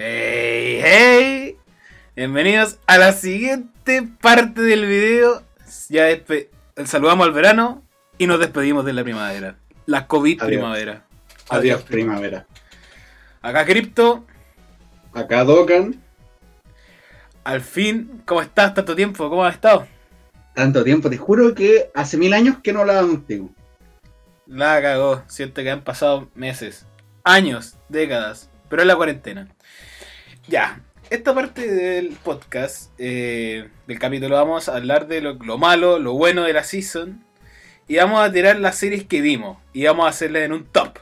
Hey, hey. Bienvenidos a la siguiente parte del video. Ya saludamos al verano y nos despedimos de la primavera. La COVID Adiós. primavera. Adiós, primavera. Acá Crypto, Acá Docan, al fin, ¿cómo estás? ¿Tanto tiempo? ¿Cómo has estado? tanto tiempo, te juro que hace mil años que no hablaba contigo. La cagó. Siento que han pasado meses, años, décadas, pero es la cuarentena. Ya, esta parte del podcast, eh, del capítulo, vamos a hablar de lo, lo malo, lo bueno de la season. Y vamos a tirar las series que vimos. Y vamos a hacerlas en un top.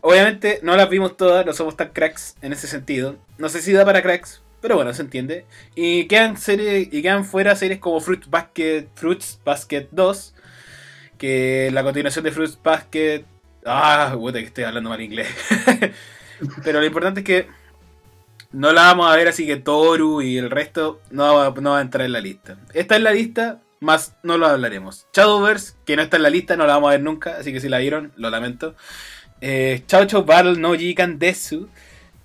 Obviamente no las vimos todas, no somos tan cracks en ese sentido. No sé si da para cracks, pero bueno, se entiende. Y quedan series, y quedan fuera series como Fruit Basket, Fruits Basket 2 que la continuación de Fruits Basket. Ah, puta que estoy hablando mal inglés. Pero lo importante es que no la vamos a ver, así que Toru y el resto no va, no va a entrar en la lista. Esta es la lista, más no lo hablaremos. Shadowverse, que no está en la lista, no la vamos a ver nunca, así que si la vieron, lo lamento. Eh, Chao Chao Battle no Jikan Desu.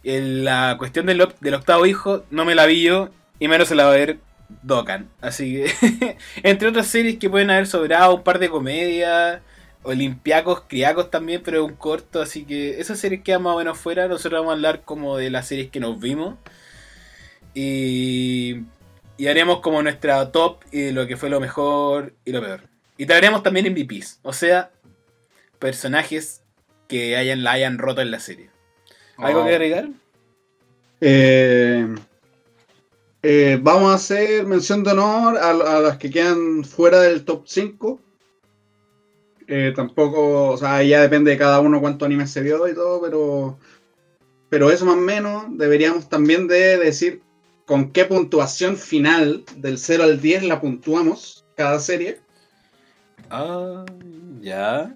La cuestión del, del octavo hijo, no me la vi yo, y menos se la va a ver Dokkan. Así que, entre otras series que pueden haber sobrado, un par de comedias, Olimpiacos, Criacos también, pero es un corto, así que esas series quedan más o menos fuera. Nosotros vamos a hablar como de las series que nos vimos. Y, y haremos como nuestra top y de lo que fue lo mejor y lo peor. Y traeremos también MVPs, o sea, personajes que hayan, la hayan roto en la serie. ¿Algo Oh. que agregar? Eh, eh, vamos a hacer mención de honor a, a las que quedan fuera del top 5. Eh, tampoco, o sea, ya depende de cada uno cuánto anime se vio y todo, pero, pero eso más o menos deberíamos también de decir con qué puntuación final del 0 al 10 la puntuamos cada serie. Ah, ya.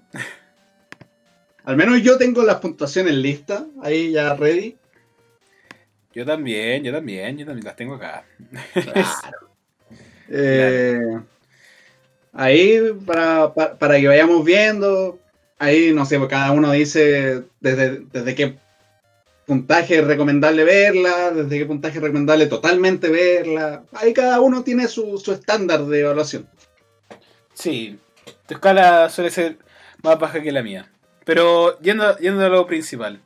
Al menos yo tengo las puntuaciones listas, ahí ya ready. Yo también, yo también, yo también las tengo acá. Eh, ahí, para, pa- para que vayamos viendo, ahí, no sé, cada uno dice desde, desde qué puntaje es recomendable verla, desde qué puntaje es recomendable totalmente verla. Ahí cada uno tiene su, su estándar de evaluación. Sí, tu escala suele ser más baja que la mía. Pero yendo, yendo a lo principal.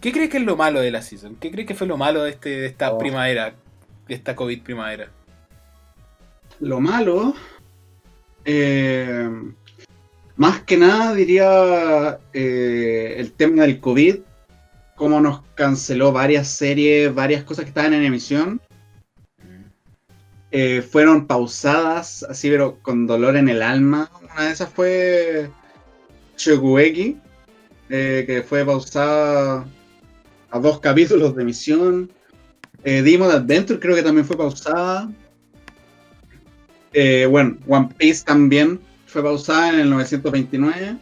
¿Qué crees que es lo malo de la season? ¿Qué crees que fue lo malo de, este, de esta Oh. primavera? De esta COVID primavera. Lo malo, eh, más que nada diría eh, el tema del COVID, cómo nos canceló varias series, varias cosas que estaban en emisión. eh, fueron pausadas, así pero con dolor en el alma. Una de esas fue eh, que fue pausada a dos capítulos de emisión. Eh, Demon Adventure creo que también fue pausada. Eh, bueno, One Piece también fue pausada en el 929.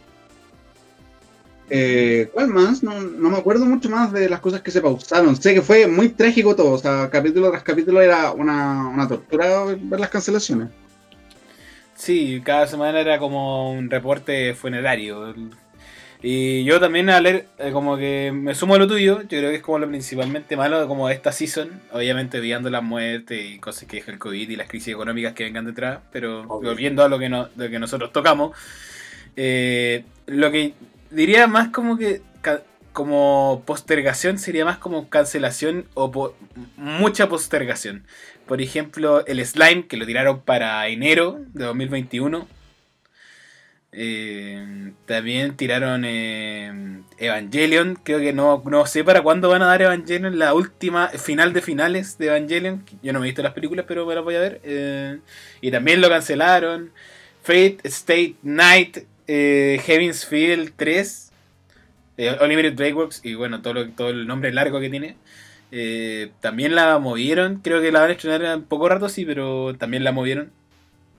Eh, ¿Cuál más? No, no me acuerdo mucho más de las cosas que se pausaron. Sé que fue muy trágico todo. O sea, capítulo tras capítulo era una, una tortura ver las cancelaciones. Sí, cada semana era como un reporte funerario. Y yo también a leer, eh, como que me sumo a lo tuyo, yo creo que es como lo principalmente malo de como esta season, obviamente viendo las muertes y cosas que deja el COVID y las crisis económicas que vengan detrás, pero Obvio. volviendo a lo que, no, lo que nosotros tocamos, eh, lo que diría más como que como postergación sería más como cancelación o po- mucha postergación. Por ejemplo, el slime que lo tiraron para enero de 2021. Eh, también tiraron eh, Evangelion. Creo que no, no sé para cuándo van a dar Evangelion. La última final de finales de Evangelion. Yo no me he visto las películas, pero me las voy a ver. Eh, y también lo cancelaron. Fate State Night. Eh, Heaven's Field 3. Eh, Unlimited Breakworks. Y bueno, todo, lo- todo el nombre largo que tiene. También la movieron. Creo que la van a estrenar en poco rato, sí, pero también la movieron.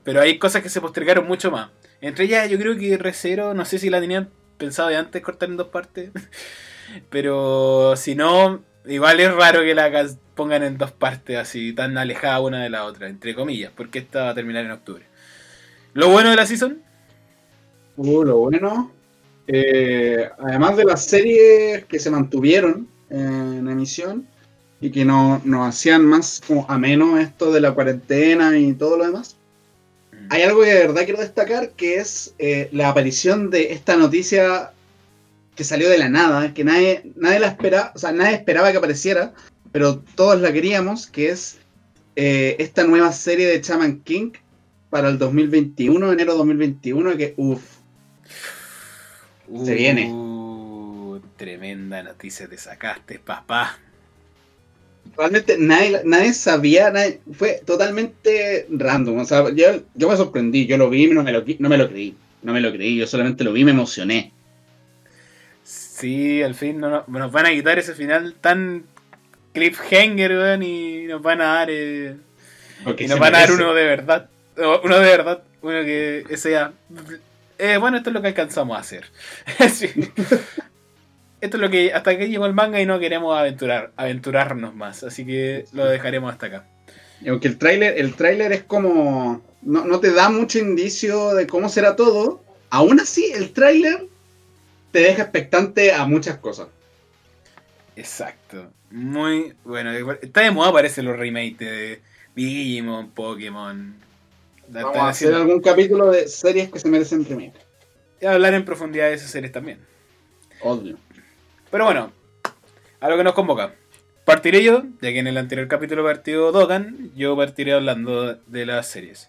Pero hay cosas que se postergaron mucho más. Entre ellas, yo creo que Recero, no sé si la tenían pensado de antes cortar en dos partes. Pero si no, igual es raro que la pongan en dos partes así, tan alejadas una de la otra, entre comillas, porque esta va a terminar en octubre. Lo bueno de la season, Uh, lo bueno. eh, además de las series que se mantuvieron, en emisión y que no, nos hacían más como ameno esto de la cuarentena y todo lo demás. Hay algo que de verdad quiero destacar que es eh, la aparición de esta noticia que salió de la nada, que nadie, nadie la esperaba, o sea, nadie esperaba que apareciera, pero todos la queríamos, que es eh, esta nueva serie de Chaman King para el 2021, enero 2021, que uff, Se viene. Uh, Tremenda noticia te sacaste, papá. Realmente nadie, nadie sabía, nadie- fue totalmente random. O sea, yo, yo me sorprendí, yo lo vi y no me lo, no me lo creí. No me lo creí, yo solamente lo vi y me emocioné. Sí, al fin no, no- nos van a quitar ese final tan cliffhanger, weón, y nos van a dar. eh, y nos van a dar uno de verdad. Uno de verdad. Uno que sea. eh, bueno, esto es lo que alcanzamos a hacer. Sí. Esto es lo que. Hasta aquí llegó el manga y no queremos aventurar, aventurarnos más. Así que lo dejaremos hasta acá. Aunque el tráiler, el tráiler es como. No, no te da mucho indicio de cómo será todo. Aún así, el tráiler te deja expectante a muchas cosas. Exacto. Muy bueno. Está de moda, parece los remakes de Digimon, Pokémon. Vamos a hacer haciendo- algún capítulo de series que se merecen remake. y hablar en profundidad de esas series también. Obvio. Pero bueno, a lo que nos convoca. Partiré yo, ya que en el anterior capítulo partió Dogan, yo partiré hablando de las series.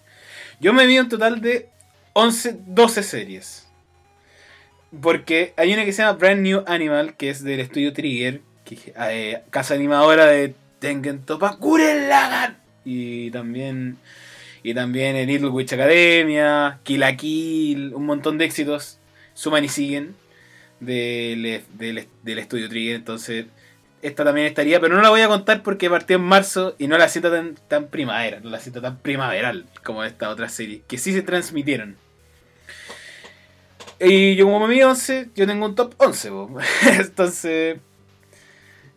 Yo me vi un total de 11, 12 series. Porque hay una que se llama Brand New Animal, que es del estudio Trigger, que, eh, casa animadora de Tengen Toppa Gurren Lagann. Y también, y también el Little Witch Academia, Kill la Kill, un montón de éxitos. Suman y siguen del, del, estudio Trigger. Entonces, esta también estaría, pero no la voy a contar porque partió en marzo y no la siento tan, tan primavera, no la siento tan primaveral como esta otra serie, que sí se transmitieron. Y yo como me vi 11, yo tengo un top 11, po. entonces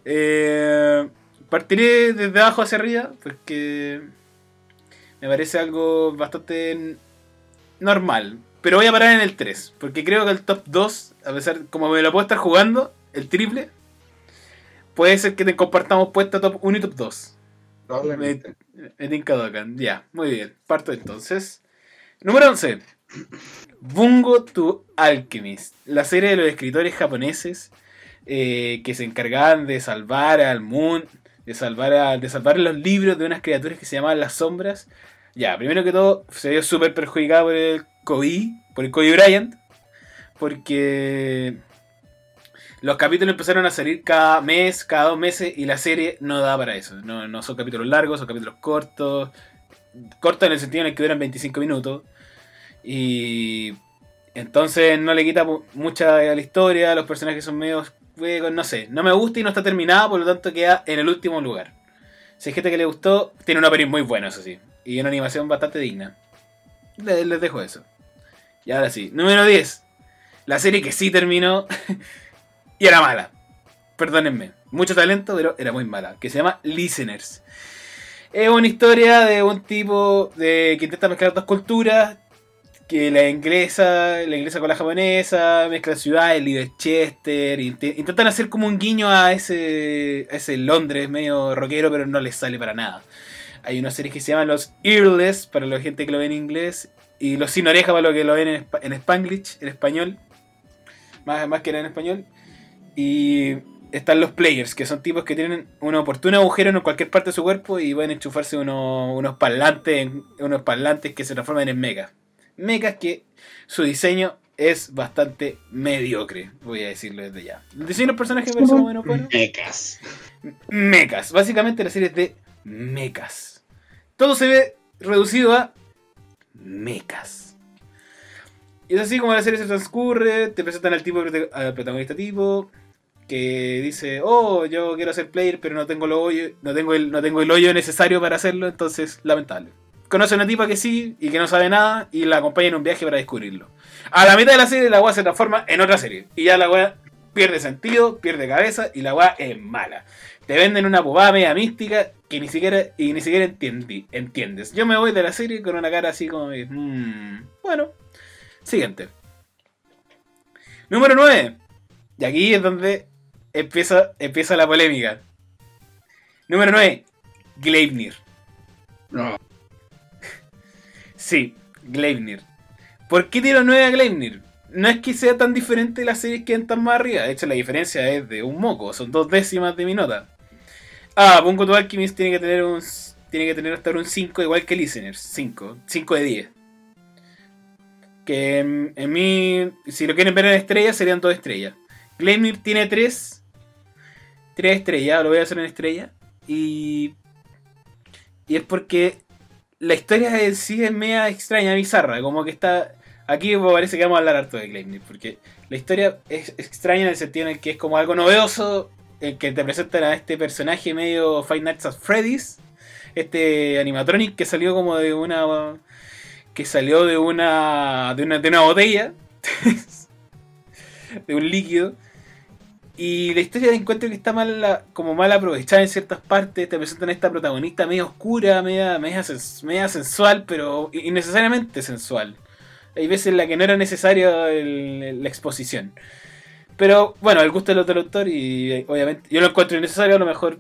eh, partiré desde abajo hacia arriba porque me parece algo bastante normal. Pero voy a parar en el 3, porque creo que el top 2, a pesar como me lo puedo estar jugando, el triple, puede ser que te compartamos puesta top 1 y top 2. Probablemente. Me. Ya, muy bien. Parto entonces. Número 11. Bungo to Alchemist. La serie de los escritores japoneses eh, que se encargaban de salvar al mundo, de salvar, a, de salvar los libros de unas criaturas que se llamaban las sombras. Ya, primero que todo, se vio súper perjudicado por el Kobe, por Kobe Bryant, porque los capítulos empezaron a salir cada mes, cada dos meses, y la serie no da para eso. No, no son capítulos largos, son capítulos cortos. Cortos en el sentido en el que duran 25 minutos. Y entonces no le quita mu- mucha a la historia, los personajes son medio no sé. No me gusta y no está terminada, por lo tanto queda en el último lugar. Si hay gente que le gustó, tiene un opening muy bueno, eso sí. Y una animación bastante digna. Le- Les dejo eso. Y ahora sí, número 10. La serie que sí terminó y era mala. Perdónenme. Mucho talento, pero era muy mala. Que se llama Listeners. Es una historia de un tipo de, que intenta mezclar dos culturas. Que la inglesa, la inglesa con la japonesa, mezclan ciudades, Chester. Intentan hacer como un guiño a ese, a ese Londres medio rockero, pero no les sale para nada. Hay una serie que se llama Los Earless, para la gente que lo ve en inglés. Y Los Sin Oreja, para los que lo ven en, en Spanglish, en español. Más, más que en español. Y están los players, que son tipos que tienen un oportuno agujero en cualquier parte de su cuerpo y pueden enchufarse unos, unos parlantes, unos parlantes que se transforman en mechas. Mechas que su diseño es bastante mediocre, voy a decirlo desde ya. El diseño de los personajes parece más o menos bueno. Mecas. Mechas. Básicamente la serie es de mechas. Todo se ve reducido a mechas. Y es así como la serie se transcurre, te presentan al tipo al protagonista tipo que dice, "Oh, yo quiero ser player, pero no tengo el hoyo, no tengo el no tengo el hoyo necesario para hacerlo, entonces lamentable." Conoce a una tipa que sí y que no sabe nada y la acompaña en un viaje para descubrirlo. A la mitad de la serie la weá se transforma en otra serie y ya la weá pierde sentido, pierde cabeza y la weá es mala. Te venden una bobada media mística que ni siquiera, y ni siquiera entiendes. Yo me voy de la serie con una cara así como de, "Mm, bueno, siguiente. Número 9. Y aquí es donde empieza, empieza la polémica. Número 9. Gleipnir. No. Sí, Gleipnir. ¿Por qué tiro 9 a Gleipnir? No es que sea tan diferente de las series que están más arriba. De hecho, la diferencia es de un moco. Son dos décimas de mi nota. Ah, Bungo to Alchemist tiene que tener un. Tiene que tener hasta un 5 igual que Listeners. 5. 5 de 10. Que en, mí. Si lo quieren ver en estrellas, serían 2 estrellas. Gleipnir tiene 3. 3 estrellas. Lo voy a hacer en estrella. Y. Y es porque la historia en sí es media extraña, bizarra. Como que está. Aquí parece que vamos a hablar harto de Gleipnir. Porque la historia es extraña en el sentido en el que es como algo novedoso. En que te presentan a este personaje medio Five Nights at Freddy's. Este animatronic que salió como de una. Que salió de una. de una, de una botella. de un líquido. Y la historia encuentro que está mal, como mal aprovechada en ciertas partes. Te presentan a esta protagonista medio oscura, media, media, media sensual, pero innecesariamente sensual. Hay veces en la que no era necesario el- la exposición. Pero bueno, el gusto del otro autor y obviamente yo lo encuentro innecesario, a lo mejor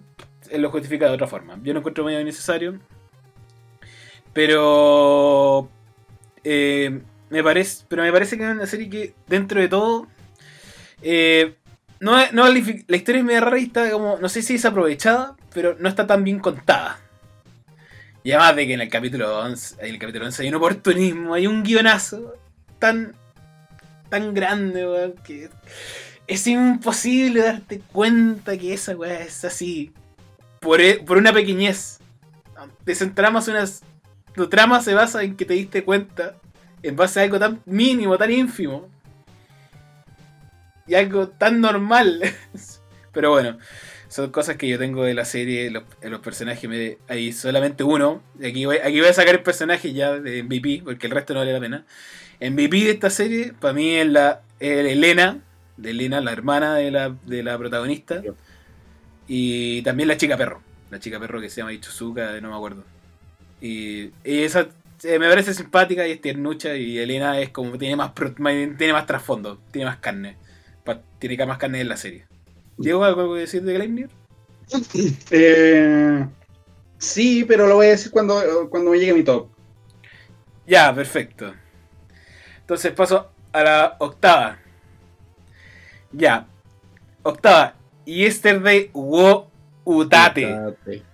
él lo justifica de otra forma. Yo lo encuentro medio innecesario. Pero eh, me parece, pero me parece que es una serie que dentro de todo eh, no, no la historia es medio rara y está como, no sé si es aprovechada, pero no está tan bien contada. Y además de que en el capítulo 11, en el capítulo 11 hay un oportunismo, hay un guionazo tan, tan grande, weón, que es imposible darte cuenta que esa weá es así. Por, e- por una pequeñez. Desentramas unas. Tu trama se basa en que te diste cuenta en base a algo tan mínimo, tan ínfimo. Y algo tan normal. Pero bueno, son cosas que yo tengo de la serie. Los, los personajes, me, hay solamente uno. Aquí voy, aquí voy a sacar el personaje ya de MVP, porque el resto no vale la pena. MVP de esta serie, para mí es la es Elena, de Elena, la hermana de la, de la protagonista. Y también la chica perro. La chica perro que se llama Ichuzuka, no me acuerdo. Y, y esa eh, me parece simpática y es tiernucha. Y Elena es como tiene más, tiene más trasfondo, tiene más carne. Pa- tiene más carne en la serie. ¿Diego algo que decir de Gleipnir? Eh, sí, pero lo voy a decir cuando, cuando me llegue mi top. Ya, perfecto. Entonces paso a la octava. Ya. Octava. Yesterday wo utate. Utate.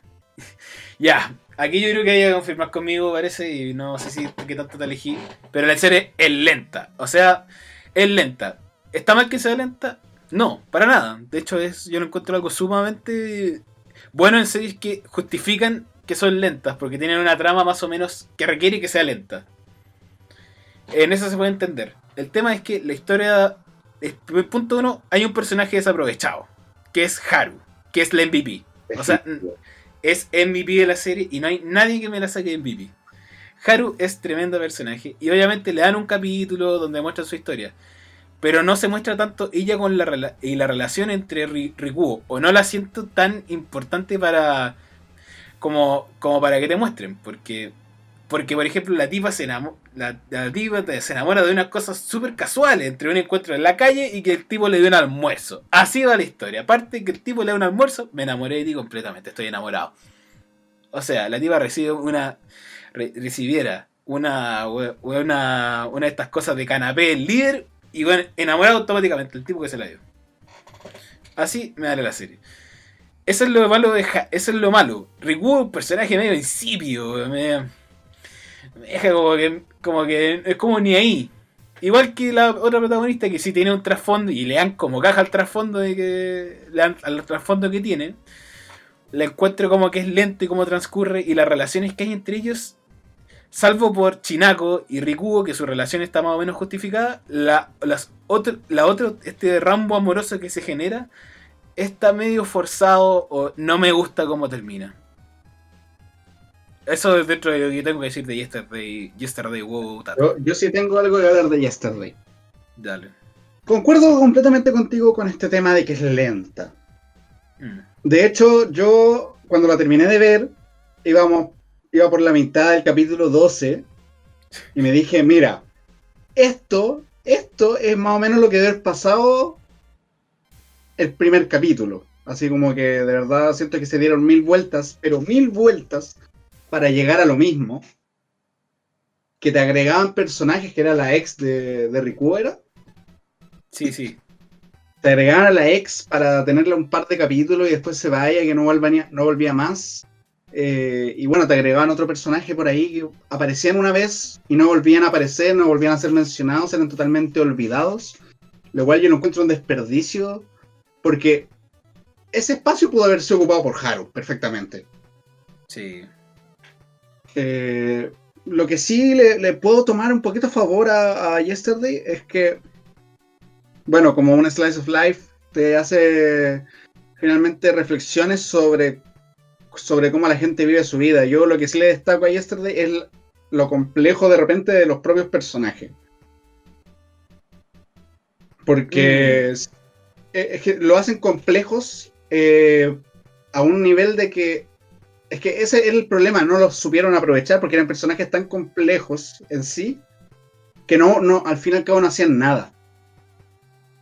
Ya. Aquí yo creo que hay que confirmar conmigo, parece, y no sé si qué tanto te elegí. Pero la serie es lenta. O sea, es lenta. ¿Está mal que sea lenta? No, para nada. De hecho, es, yo lo encuentro algo sumamente bueno en series que justifican que son lentas, porque tienen una trama más o menos que requiere que sea lenta. En eso se puede entender. El tema es que la historia. Punto uno, hay un personaje desaprovechado, que es Haru, que es la MVP. O sea, es MVP de la serie y no hay nadie que me la saque de MVP. Haru es tremendo personaje y obviamente le dan un capítulo donde muestran su historia. Pero no se muestra tanto ella con la, y la relación entre Ri- Rikuo. O no la siento tan importante para. como, como para que te muestren. Porque. Porque, por ejemplo, la tipa se enamora. La, la te- se enamora de unas cosas súper casuales. Entre un encuentro en la calle y que el tipo le dio un almuerzo. Así va la historia. Aparte que el tipo le da un almuerzo, me enamoré de ti completamente. Estoy enamorado. O sea, la tipa recibe una. re- recibiera una, una. una de estas cosas de canapé líder. Y bueno, enamorado automáticamente el tipo que se la dio. Así me da la serie. Eso es lo malo de Ja- Eso es lo malo. Un personaje medio insípido. Me, me como que. como que. es como ni ahí. Igual que la otra protagonista que sí tiene un trasfondo y le dan como caja al trasfondo de que. Le dan al trasfondo que tiene. La encuentro como que es lento y cómo transcurre. Y las relaciones que hay entre ellos. Salvo por Chinako y Rikuo, que su relación está más o menos justificada, la, las otro, la otro, este rambo amoroso que se genera, está medio forzado o no me gusta cómo termina. Eso es dentro de lo que tengo que decir de Yesterday, Yesterday Wow Tato. Yo, yo sí tengo algo que hablar de Yesterday. Dale. Concuerdo completamente contigo con este tema de que es lenta. Mm. De hecho, yo cuando la terminé de ver, íbamos, iba por la mitad del capítulo 12 y me dije, mira, esto, esto es más o menos lo que debe haber pasado el primer capítulo. Así como que de verdad siento que se dieron mil vueltas, pero mil vueltas para llegar a lo mismo. Que te agregaban personajes que era la ex de, de Ricuera. Sí, sí. Te agregaban a la ex para tenerle un par de capítulos y después se vaya, que no volvía, no volvía más. Eh, y bueno, te agregaban otro personaje por ahí que aparecían una vez y no volvían a aparecer, no volvían a ser mencionados, eran totalmente olvidados. Lo cual yo no encuentro un desperdicio porque ese espacio pudo haberse ocupado por Haru perfectamente. Sí. Eh, lo que sí le, puedo tomar un poquito a favor a, Yesterday es que, bueno, como un slice of life, te hace finalmente reflexiones sobre, sobre cómo la gente vive su vida. Yo lo que sí le destaco a Yesterday es lo complejo de repente de los propios personajes. Porque mm. es que lo hacen complejos eh, a un nivel de que. Es que ese es el problema, no lo supieron aprovechar porque eran personajes tan complejos en sí que no, no, al fin y al cabo no hacían nada.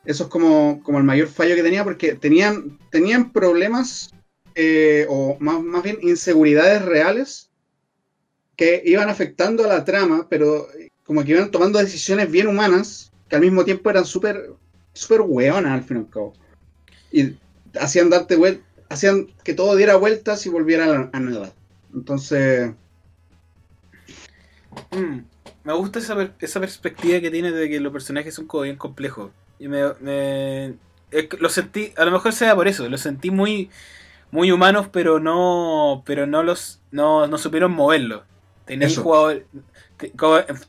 Eso es como, como el mayor fallo que tenía porque tenían, tenían problemas eh, o más, más bien inseguridades reales que iban afectando a la trama, pero como que iban tomando decisiones bien humanas que al mismo tiempo eran súper súper weonas al fin y al cabo. Y hacían darte vueltas, hacían que todo diera vueltas y volviera a, nada. Entonces. Mm, me gusta esa, esa perspectiva que tiene de que los personajes son como bien complejos. Y me, me lo sentí, a lo mejor sea por eso, los sentí muy muy humanos, pero no pero no los no, no supieron moverlo. Tenéis jugadores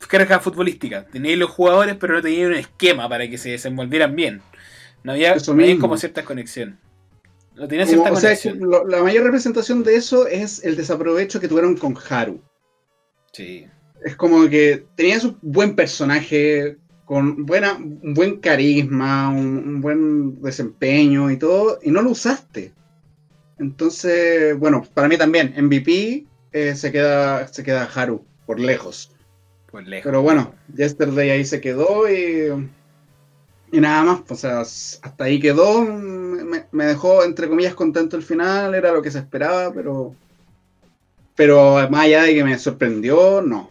carga futbolística, tenéis los jugadores, pero no tenían un esquema para que se desenvolvieran bien. No había, no había como cierta conexión la mayor representación de eso es el desaprovecho que tuvieron con Haru. Sí. Es como que tenías un buen personaje, con buena, un buen carisma, un, buen desempeño y todo, y no lo usaste. Entonces, bueno, para mí también, MVP eh, se, queda, se queda Haru, por lejos. Por lejos. Pero bueno, Yesterday ahí se quedó y y nada más, o sea, hasta ahí quedó. Me, dejó, entre comillas, contento el final, era lo que se esperaba, pero. Pero más allá de que me sorprendió, no.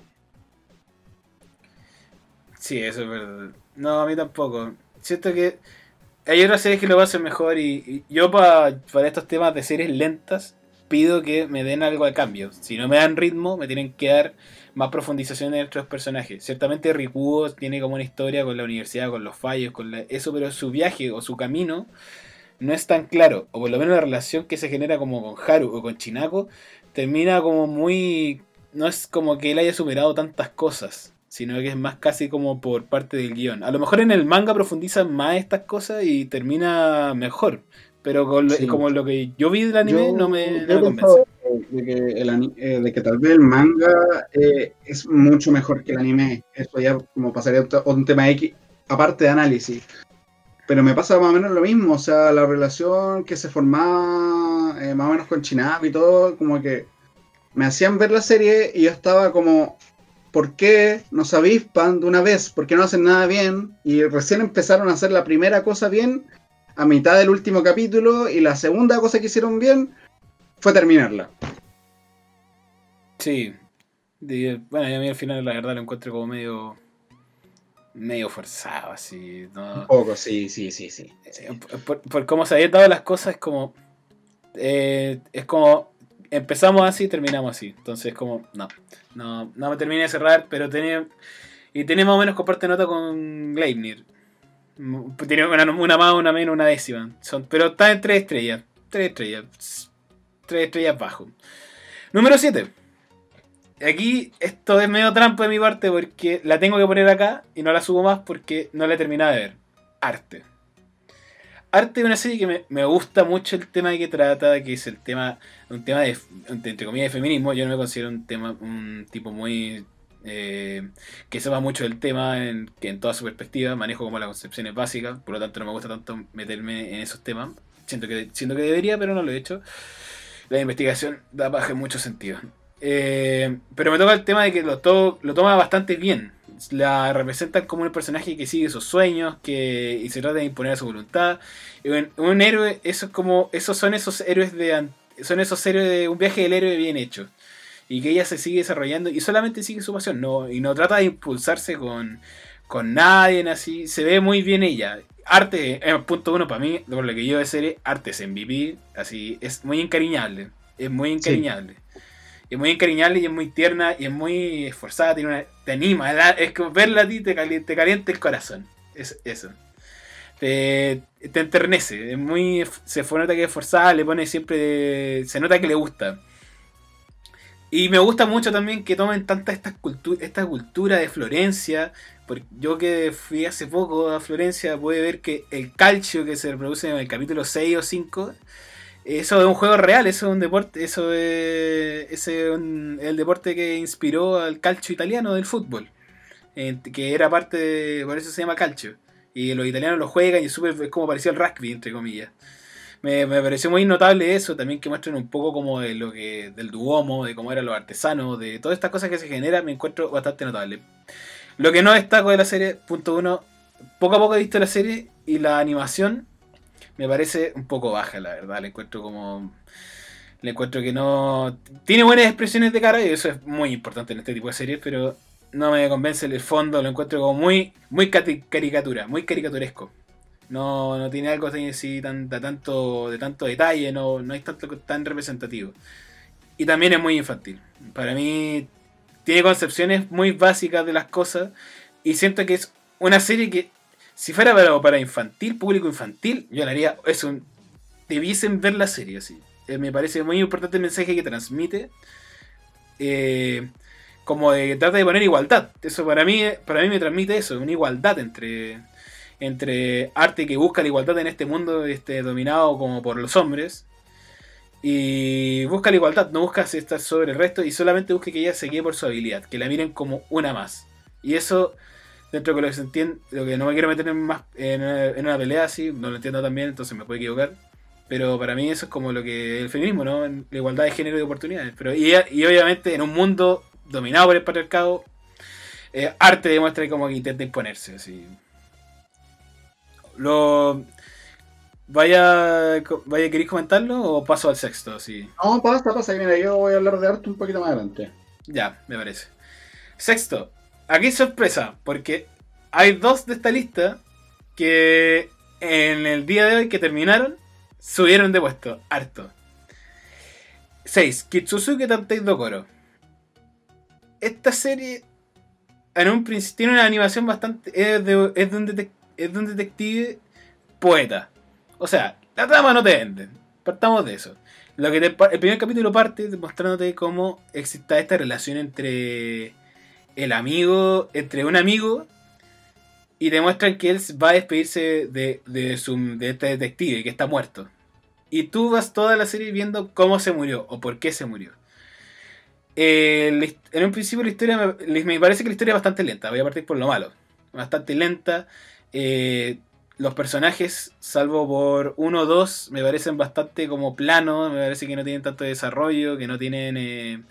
Sí, eso es verdad. No, a mí tampoco. Siento que hay otras series que lo hacen mejor y, yo para estos temas de series lentas pido que me den algo a cambio. Si no me dan ritmo, me tienen que dar más profundización en nuestros personajes. Ciertamente Rikuo tiene como una historia con la universidad, con los fallos, con eso, pero su viaje o su camino no es tan claro, o por lo menos la relación que se genera como con Haru o con Chinako, termina como muy... No es como que él haya superado tantas cosas, sino que es más casi como por parte del guion. A lo mejor en el manga profundizan más estas cosas y termina mejor, pero como lo que yo vi del anime no me, no me convence de que, el, eh, de que tal vez el manga eh, es mucho mejor que el anime. Esto ya como pasaría a un tema X, aparte de análisis. Pero me pasa más o menos lo mismo, o sea, la relación que se formaba eh, más o menos con Chinap y todo, como que me hacían ver la serie y yo estaba como, ¿por qué no se avispan de una vez? ¿Por qué no hacen nada bien? Y recién empezaron a hacer la primera cosa bien a mitad del último capítulo y la segunda cosa que hicieron bien fue terminarla. Sí. bueno, a mí al final la verdad lo encuentro como medio medio forzado, así. Un poco, sí, sí, sí, sí. Eh, por, cómo se habían dado las cosas, es como. Eh, es como. Empezamos así y terminamos así. Entonces, como. No. No, no me terminé de cerrar, pero tenía. Y tenía más o menos comparte nota con Gleipnir. Tiene una, una más, una menos, una décima. Son, pero está en tres estrellas. Tres estrellas. Tres estrellas bajo. Número 7. Aquí esto es medio trampa de mi parte porque la tengo que poner acá y no la subo más porque no la he terminado de ver. Arte. Arte es una serie que me, gusta mucho el tema que trata, que es el tema, un tema de, entre comillas, de feminismo. Yo no me considero un tema, un tipo muy eh, que sepa mucho del tema en, que en toda su perspectiva, manejo como las concepciones básicas, por lo tanto no me gusta tanto meterme en esos temas. Siento que, siento que debería, pero no lo he hecho la investigación da baja en. Eh, pero me toca el tema de que lo, lo toma bastante bien. la representan como un personaje que sigue sus sueños que y se trata de imponer a su voluntad. un, héroe, eso es como, esos son esos héroes de son esos héroes de un viaje del héroe bien hecho. Y que ella se sigue desarrollando y solamente sigue su pasión, no, y no trata de impulsarse con, con nadie, así. Se ve muy bien ella. Arte, eh, punto uno para mí, por lo que yo de serie, arte es MVP, así, es muy encariñable. Es muy encariñable. Es muy encariñable y es muy tierna y es muy esforzada, tiene una, te anima, es como verla a ti te calienta, calienta el corazón. Es eso. Te, te enternece, es muy, se nota que es esforzada, le pone siempre, se nota que le gusta. Y me gusta mucho también que tomen tanta esta, cultura esta cultura de Florencia. Porque yo que fui hace poco a Florencia, pude ver que el calcio que se reproduce en el capítulo 6 o 5, eso es un juego real, eso es un deporte, eso es, el deporte que inspiró al calcio italiano del fútbol. que era parte de, por eso se llama calcio. Y los italianos lo juegan y es, es como parecía el rugby, entre comillas. Me, pareció muy notable eso, también que muestren un poco como de lo que del duomo, de cómo eran los artesanos, de todas estas cosas que se generan, me encuentro bastante notable. Lo que no destaco de la serie, punto uno, poco a poco he visto la serie y la animación me parece un poco baja, la verdad. Le encuentro como. Le encuentro que no. Tiene buenas expresiones de cara y eso es muy importante en este tipo de series, pero no me convence el fondo. Lo encuentro como muy, muy caricatura, muy caricaturesco. No, no tiene algo tan, de, tanto, de tanto detalle, no, no hay tanto tan representativo. Y también es muy infantil. Para mí tiene concepciones muy básicas de las cosas y siento que es una serie que si fuera para, infantil, público infantil, yo le haría eso. Debiesen ver la serie así. Eh, me parece muy importante el mensaje que transmite. Eh, como de trata de poner igualdad. Eso para mí, para mí me transmite eso, una igualdad entre, entre arte que busca la igualdad en este mundo este, dominado como por los hombres. Y busca la igualdad, no busca estar sobre el resto y solamente busca que ella se quede por su habilidad, que la miren como una más. Y eso, dentro de lo que se entiende, lo que no me quiero meter en, más, en, una, pelea así, no lo entiendo también, entonces me puedo equivocar. Pero para mí eso es como lo que el feminismo, ¿no? La igualdad de género y de oportunidades. Pero, y, obviamente en un mundo dominado por el patriarcado, eh, arte demuestra como que intenta imponerse. Así. Lo. Vaya, vaya, ¿queréis comentarlo o paso al sexto? Sí. No, pasa, pasa. Mira, yo voy a hablar de arte un poquito más adelante. Ya, me parece. Sexto. Aquí sorpresa, porque hay dos de esta lista que en el día de hoy que terminaron subieron de puesto. Harto. 6. Kitsusuke Tantei Dokoro. Esta serie en un tiene una animación bastante. Es de, es de un detective es de un detective poeta. O sea, la trama no te vende. Partamos de eso. Lo que el primer capítulo parte demostrándote cómo existe esta relación entre el amigo, entre un amigo, y demuestran que él va a despedirse de, de, su, de este detective que está muerto. Y tú vas toda la serie viendo cómo se murió o por qué se murió. en un principio la historia me, me parece que la historia es bastante lenta. Voy a partir por lo malo. Bastante lenta. Eh, los personajes, salvo por uno o dos, me parecen bastante como planos, me parece que no tienen tanto desarrollo, que no tienen... Eh,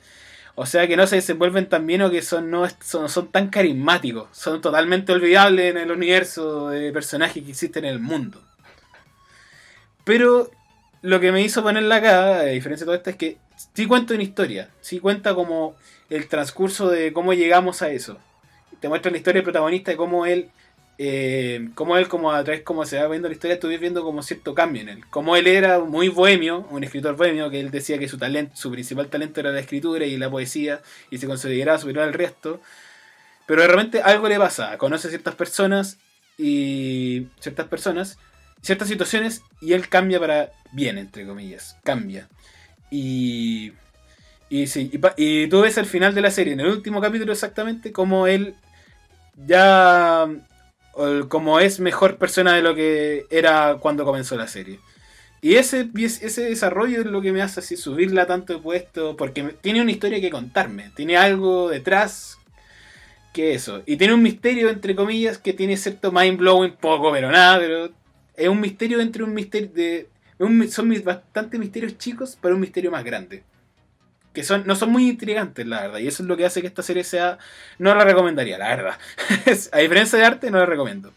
o sea, que no se desenvuelven tan bien o que son, no son, son tan carismáticos, son totalmente olvidables en el universo de personajes que existen en el mundo. Pero lo que me hizo ponerla acá, a diferencia de todo esto, es que sí cuenta una historia, sí cuenta como el transcurso de cómo llegamos a eso. Te muestra la historia del protagonista de cómo él eh, como él, como a través como se va viendo la historia, estuve viendo como cierto cambio en él. Como él era muy bohemio, un escritor bohemio, que él decía que su talento, su principal talento era la escritura y la poesía, y se consideraba superior al resto. Pero de repente algo le pasa, conoce a ciertas personas y ciertas personas, ciertas situaciones, y él cambia para bien, entre comillas, cambia. Y y, sí, y, y, tú ves al final de la serie, en el último capítulo exactamente, como él ya como es mejor persona de lo que era cuando comenzó la serie. Y ese, ese desarrollo es lo que me hace así subirla tanto de puesto, porque tiene una historia que contarme, tiene algo detrás que eso. Y tiene un misterio, entre comillas, que tiene cierto mind blowing, poco, pero nada, pero es un misterio entre un misterio de... son bastante misterios chicos para un misterio más grande. Que son, no son muy intrigantes, la verdad. Y eso es lo que hace que esta serie sea. No la recomendaría, la verdad. a diferencia de arte, no la recomiendo.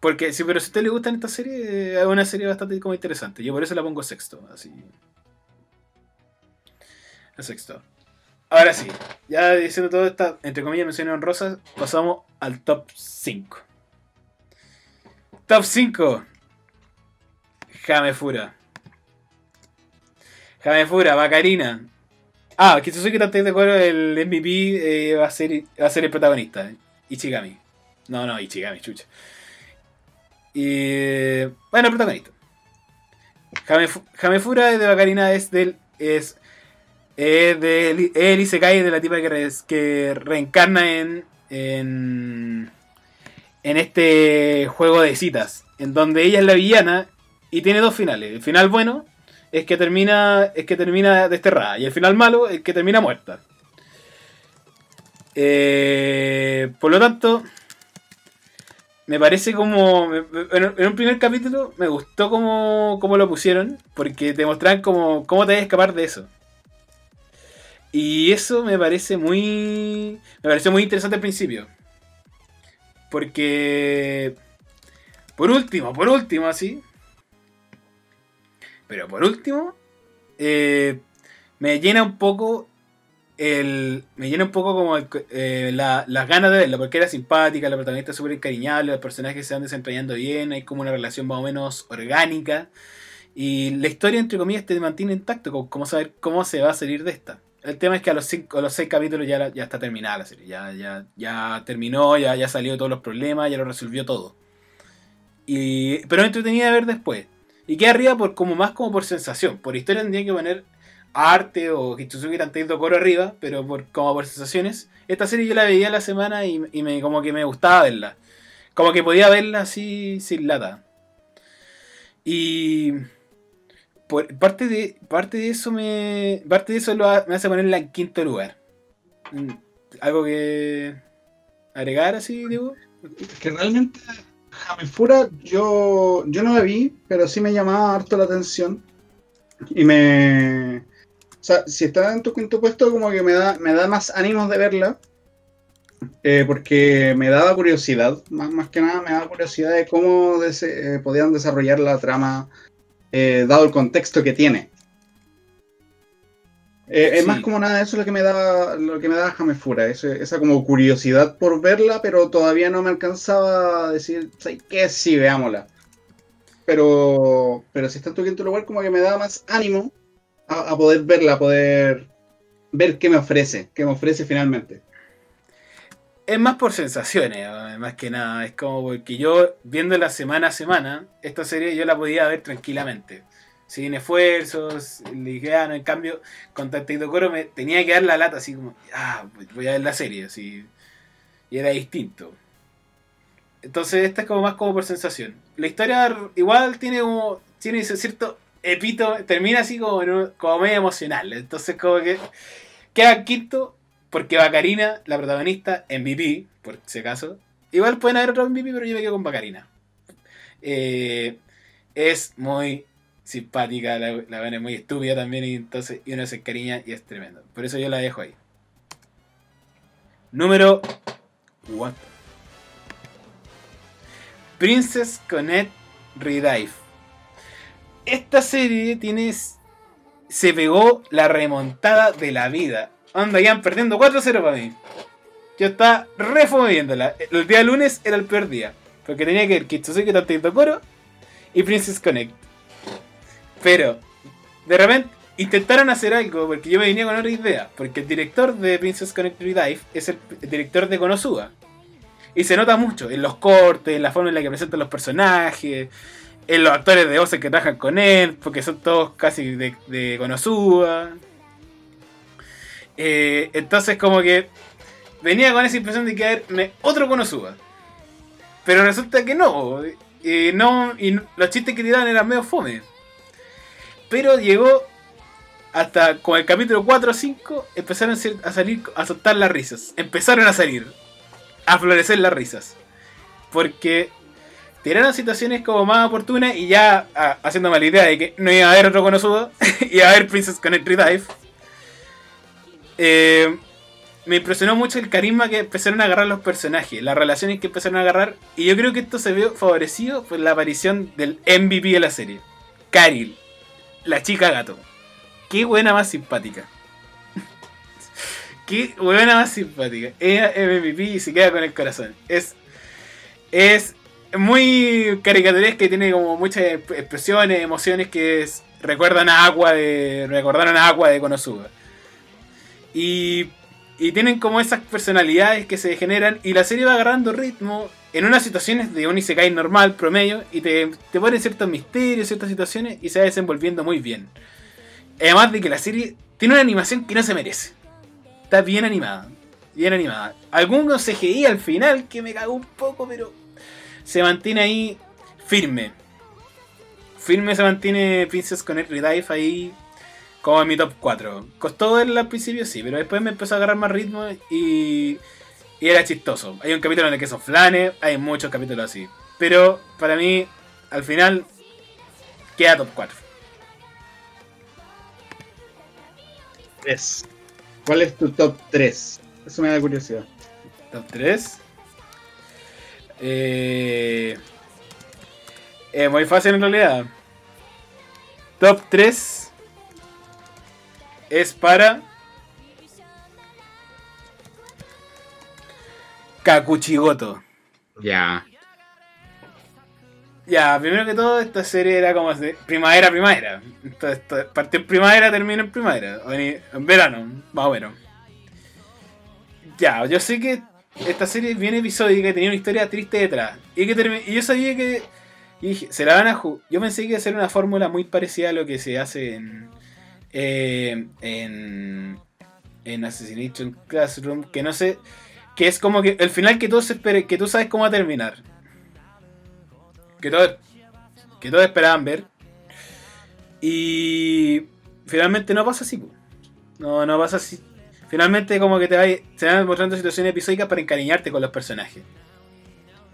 Porque, sí, pero si a usted le gusta esta serie, es una serie bastante como interesante. Yo por eso la pongo sexto, así. El sexto. Ahora sí, ya diciendo todo esta, entre comillas, menciones rosas pasamos al top 5. Top 5. Jamefura. Jamefura, Bacarina. Ah, que que Tantei de acuerdo, el MVP eh, va, a ser, va a ser el protagonista. Ichigami. No, no, Ichigami, chucha. Y. Bueno, el protagonista. Jamefura de Bacarina es del. Es. Es de se cae de la tipa que, que reencarna en. En. En este juego de citas. En donde ella es la villana y tiene dos finales. El final bueno es que termina, es que termina desterrada. Y el final malo es que termina muerta. Eh, por lo tanto, me parece como. En un primer capítulo me gustó como, como lo pusieron, porque te mostraban como, cómo te vas a escapar de eso. Y eso me parece muy. Me pareció muy interesante al principio. Porque. Por último, por último, así. Pero por último, eh, me llena un poco el, me llena un poco como eh, las ganas de verla, porque era simpática, la protagonista es súper encariñable, los personajes se van desempeñando bien, hay como una relación más o menos orgánica. Y la historia, entre comillas, te mantiene intacto, como, saber cómo se va a salir de esta. El tema es que a los, cinco, a los seis capítulos ya, ya está terminada la serie. Ya, ya, ya terminó, ya, ya salió todos los problemas, ya lo resolvió todo. Y, pero entretenida de ver después. Y queda arriba por como más como por sensación. Por historia tendría que poner arte o Hitsuzuki Tantito Coro arriba, pero por, como por sensaciones. Esta serie yo la veía la semana y, me, como que me gustaba verla. Como que podía verla así sin lata. Y por, parte de parte de eso me parte de eso lo, me hace ponerla en quinto lugar. Mm, algo que agregar así, digo. Que realmente Jamefura yo, yo no la vi, pero sí me llamaba harto la atención. Y me. O sea, si está en tu quinto puesto, como que me da, me da más ánimos de verla. Eh, porque me daba curiosidad, más, más que nada me daba curiosidad de cómo eh, podían desarrollar la trama, eh, dado el contexto que tiene. Eh, es más como nada, eso es lo que me da, lo que me da Jamefura, esa como curiosidad por verla, pero todavía no me alcanzaba a decir, qué? Sí, veámosla. Pero, pero si está en tu quinto lugar, como que me da más ánimo a, poder verla, a poder ver qué me ofrece, qué me ofrece finalmente. Es más por sensaciones, más que nada. Es como porque yo, viéndola semana a semana, esta serie yo la podía ver tranquilamente sin esfuerzos, liviano, en cambio, con Tantito Coro me tenía que dar la lata así como, ah, voy a ver la serie, así, y era distinto. Entonces esta es como más como por sensación. La historia igual tiene como, tiene cierto epito, termina así como, como medio emocional, entonces como que queda quinto porque Bacarina, la protagonista, MVP, por si acaso, igual pueden haber otros MVP, pero yo me quedo con Bacarina. Eh, es muy simpática, la, la es muy estúpida también y entonces y uno se encariña y es tremendo. Por eso yo la dejo ahí. Número What? Princess Connect Redive. Esta serie tiene se pegó la remontada de la vida. Anda, ya perdiendo 4-0 para mí. Yo estaba refomoviéndola. El día lunes era el peor día. Porque tenía que ver Kitsusuke Tantito Koro y Princess Connect. Pero, de repente, intentaron hacer algo porque yo me venía con otra idea. Porque el director de Princess Connect Dive es el, director de Konosuba. Y se nota mucho en los cortes, en la forma en la que presentan los personajes, en los actores de voz que trabajan con él, porque son todos casi de, de Konosuba. Eh, entonces, como que venía con esa impresión de que haberme otro Konosuba. Pero resulta que no. Y, no, y los chistes que tiraban eran medio fome. Pero llegó hasta con el capítulo 4 o 5 empezaron a salir a soltar las risas. Empezaron a salir. A florecer las risas. Porque tiraron situaciones como más oportunas y ya haciendo mala idea de que no iba a haber otro Konosuba, iba a haber Princess Connect Dive. eh, me impresionó mucho el carisma que empezaron a agarrar los personajes, las relaciones que empezaron a agarrar. Y yo creo que esto se vio favorecido por la aparición del MVP de la serie, Caril, la chica gato. Qué buena más simpática. Qué buena más simpática. Ella es MVP y se queda con el corazón. Es. Es muy caricaturesca y tiene como muchas expresiones, emociones que recuerdan a Agua de. recordaron a Agua de Konosuba. Y, y tienen como esas personalidades que se generan y la serie va agarrando ritmo en unas situaciones de un Isekai normal, promedio, y te, ponen ciertos misterios, ciertas situaciones y se va desenvolviendo muy bien. Además de que la serie tiene una animación que no se merece. Está bien animada. Bien animada. Algunos CGI al final que me cagó un poco, pero se mantiene ahí firme. Firme se mantiene Princess Connect Redive ahí como en mi top 4. Costó verla al principio, sí, pero después me empezó a agarrar más ritmo y, y era chistoso. Hay un capítulo en el que son flanes, hay muchos capítulos así. Pero para mí, al final, queda top 4. 3. ¿Cuál es tu top 3? Eso me da curiosidad. Top 3. Eh, es muy fácil en realidad. Top 3 es para Kakuchigoto. Ya. Ya, primero que todo, esta serie era como de primavera, primavera. Entonces, partió en primavera, termina en primavera. En, verano, más o menos. Ya, yo sé que esta serie es bien episódica y tenía una historia triste detrás. Y, que y yo sabía que. Y dije, se la van a Yo pensé que iba a ser una fórmula muy parecida a lo que se hace en. Eh, en. En Assassination Classroom. Que no sé. Que es como que el final que esperen, que tú sabes cómo va a terminar que todos, que todos esperaban ver. Y finalmente no pasa así. No, no pasa así. Finalmente como que te va, se van mostrando situaciones episódicas para encariñarte con los personajes.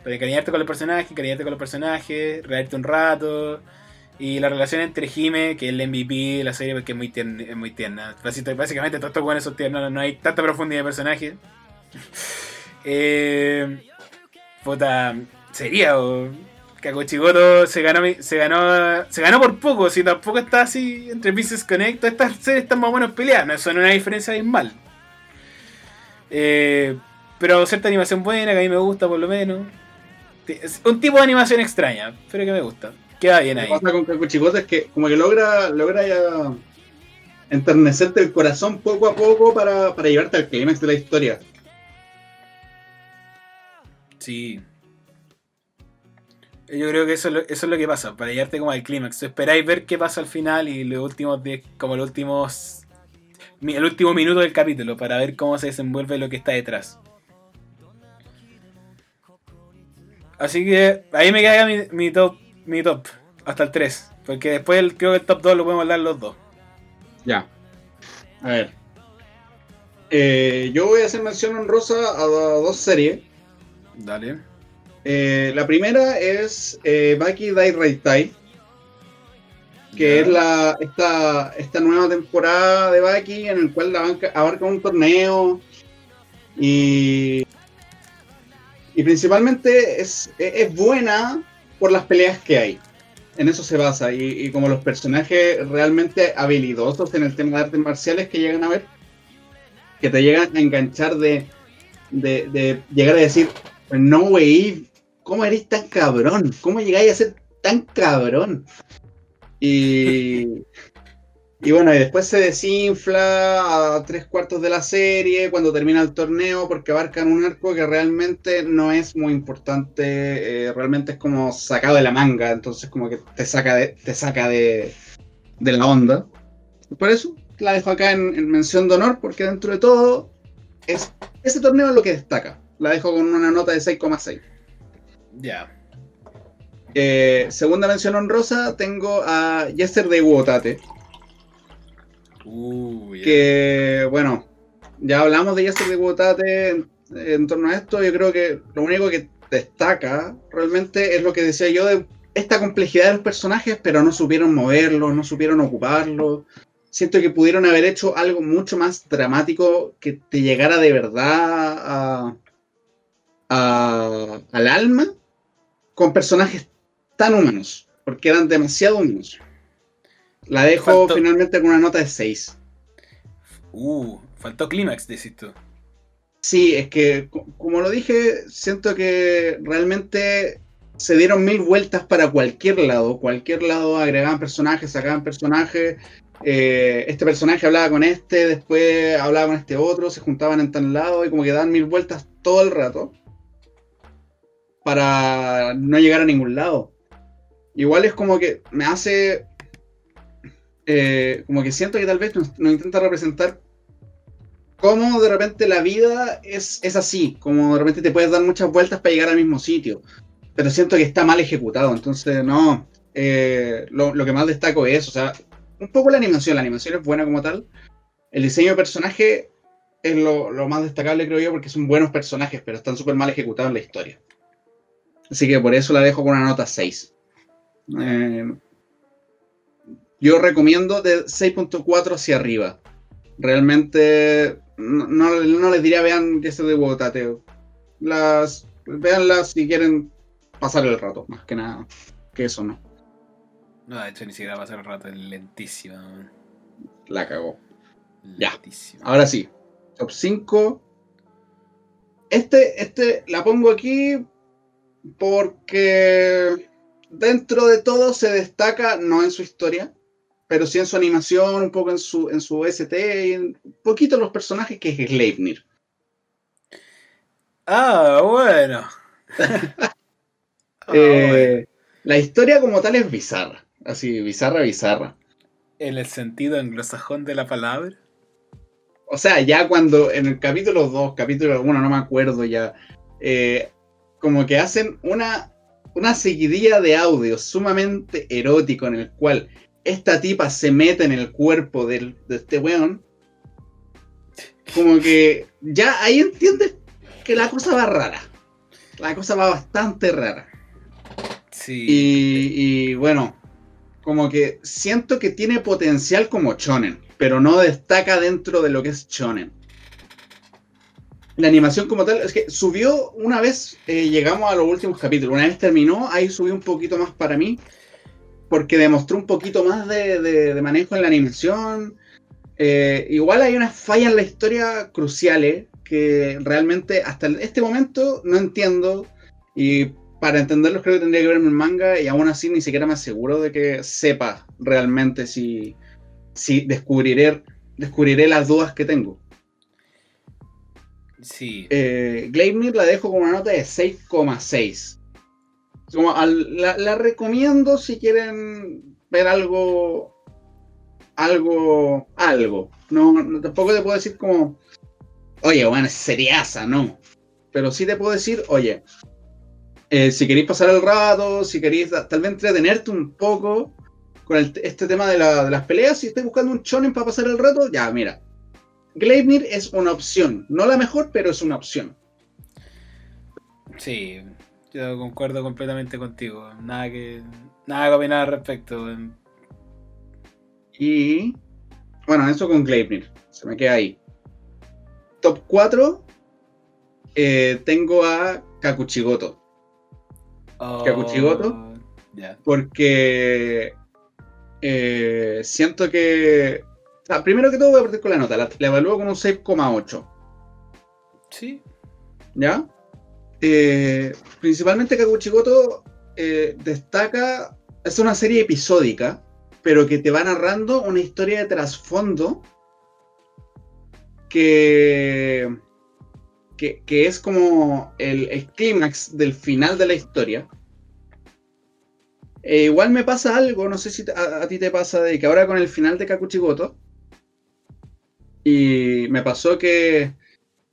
Para encariñarte con los personajes, encariñarte con los personajes, reírte un rato. Y la relación entre Jime, que es el MVP de la serie, porque es muy tierna. Es. Básicamente todos estos buenos son tiernos, no hay tanta profundidad de personaje. Eh, puta, sería, Kakuchigoto se ganó, se ganó se ganó por poco, si tampoco está así entre Pieces Connect, estas series están más o menos peleadas, no son una diferencia mal. Eh, pero cierta animación buena, que a mí me gusta por lo menos. un tipo de animación extraña, pero que me gusta. Queda bien ahí. Lo que pasa con Kakuchigoto es que como que logra, logra ya enternecerte el corazón poco a poco para, para llevarte al clímax de la historia. Sí, yo creo que eso, es lo que pasa, para llevarte como al clímax. Esperáis ver qué pasa al final y los últimos como los últimos. El último minuto del capítulo para ver cómo se desenvuelve lo que está detrás. Así que ahí me queda mi, top, mi top, hasta el 3. Porque después creo que el top 2 lo podemos dar los dos. Ya. A ver. Eh, yo voy a hacer mención honrosa a dos series. Dale. Eh, la primera es eh, Baki Dai Reitai, que es la, esta, esta nueva temporada de Baki en el cual la banca abarca un torneo y, y principalmente es, es buena por las peleas que hay. En eso se basa y, como los personajes realmente habilidosos en el tema de artes marciales que llegan a ver, que te llegan a enganchar de, de, de llegar a decir, no way, ¿cómo eres tan cabrón? ¿Cómo llegáis a ser tan cabrón? Y, y bueno, y después se desinfla a tres cuartos de la serie cuando termina el torneo porque abarcan un arco que realmente no es muy importante, eh, realmente es como sacado de la manga, entonces como que te saca de, te saca de, de la onda. Por eso la dejo acá en, en mención de honor porque dentro de todo es ese torneo es lo que destaca. La dejo con una nota de 6,6. Ya. Eh, segunda mención honrosa, tengo a Yesterday Wotate. Uh, Que, bueno, ya hablamos de Yesterday Wotate en, en torno a esto. Yo creo que lo único que destaca realmente es lo que decía yo de esta complejidad de los personajes, pero no supieron moverlos, no supieron ocuparlos. siento que pudieron haber hecho algo mucho más dramático que te llegara de verdad a, a- al alma con personajes tan humanos, porque eran demasiado humanos. La dejo Faltó- finalmente con una nota de 6. Uh, faltó clímax, decís tú. Sí, es que, co- como lo dije, siento que realmente se dieron mil vueltas para cualquier lado. Cualquier lado agregaban personajes, sacaban personajes. eh, este personaje hablaba con este, después hablaba con este otro, se juntaban en tal lado y como que daban mil vueltas todo el rato para no llegar a ningún lado. Igual es como que me hace. eh, como que siento que tal vez nos, nos intenta representar cómo de repente la vida es, es así, como de repente te puedes dar muchas vueltas para llegar al mismo sitio, pero siento que está mal ejecutado, entonces no, eh, lo, que más destaco es o sea, un poco la animación, la animación es buena como tal, el diseño de personaje es lo, lo más destacable creo yo porque son buenos personajes, pero están súper mal ejecutados en la historia. Así que por eso la dejo con una nota 6. Eh, yo recomiendo de 6.4 hacia arriba. Realmente no, no- no les diría vean ese de Botateo. Las veanlas si quieren pasar el rato, más que nada. Que eso no. No, de hecho ni siquiera ser un rato, es lentísima. La cagó. Ya. Lentísima. Ahora sí. Top 5. Este, este la pongo aquí porque dentro de todo se destaca, no en su historia, pero sí en su animación, un poco en su, en su ST y en un poquito en los personajes que es. Ah, bueno. Ah, bueno. Eh, la historia como tal es bizarra. Así, bizarra, bizarra. En el sentido anglosajón de la palabra. O sea, ya cuando en el capítulo 2, capítulo 1, no me acuerdo ya, eh, como que hacen una, una seguidilla de audios sumamente erótico en el cual esta tipa se mete en el cuerpo del- de este weón. Como que ya ahí entiendes que la cosa va rara. La cosa va bastante rara. Sí. Y, y, bueno, como que siento que tiene potencial como Shonen, pero no destaca dentro de lo que es Shonen. La animación como tal, es que subió una vez, eh, llegamos a los últimos capítulos, una vez terminó, ahí subió un poquito más para mí, porque demostró un poquito más de, manejo en la animación. Eh, igual hay unas fallas en la historia cruciales que realmente hasta este momento no entiendo y para entenderlos creo que tendría que verme el manga y aún así ni siquiera me aseguro de que sepa realmente si, si descubriré, descubriré las dudas que tengo. Sí. Eh, Gleipnir la dejo con una nota de 6,6. Como al- la, la recomiendo si quieren ver algo. Algo. Algo. No, tampoco te puedo decir como. Oye, bueno, es seriaza, no. Pero sí te puedo decir, oye. eh, si queréis pasar el rato, si queréis tal vez entretenerte un poco con el- este tema de las peleas, si estáis buscando un shonen para pasar el rato, ya, mira. Gleipnir es una opción. No la mejor, pero es una opción. Sí. Yo concuerdo completamente contigo. Nada que. Nada que opinar al respecto. Y bueno, eso con Gleipnir. Se me queda ahí. Top 4. eh, tengo a Kakuchigoto. Oh, Kakuchigoto. Porque eh, siento que. Sea, primero que todo voy a partir con la nota. La, la evalúo con un 6,8. Sí. ¿Ya? Eh, principalmente Kakuchigoto eh, destaca. Es una serie episódica, pero que te va narrando una historia de trasfondo que, que, que es como el, el clímax del final de la historia. Eh, igual me pasa algo, no sé si a, a ti te pasa, de que ahora con el final de Kakuchigoto, y me pasó que,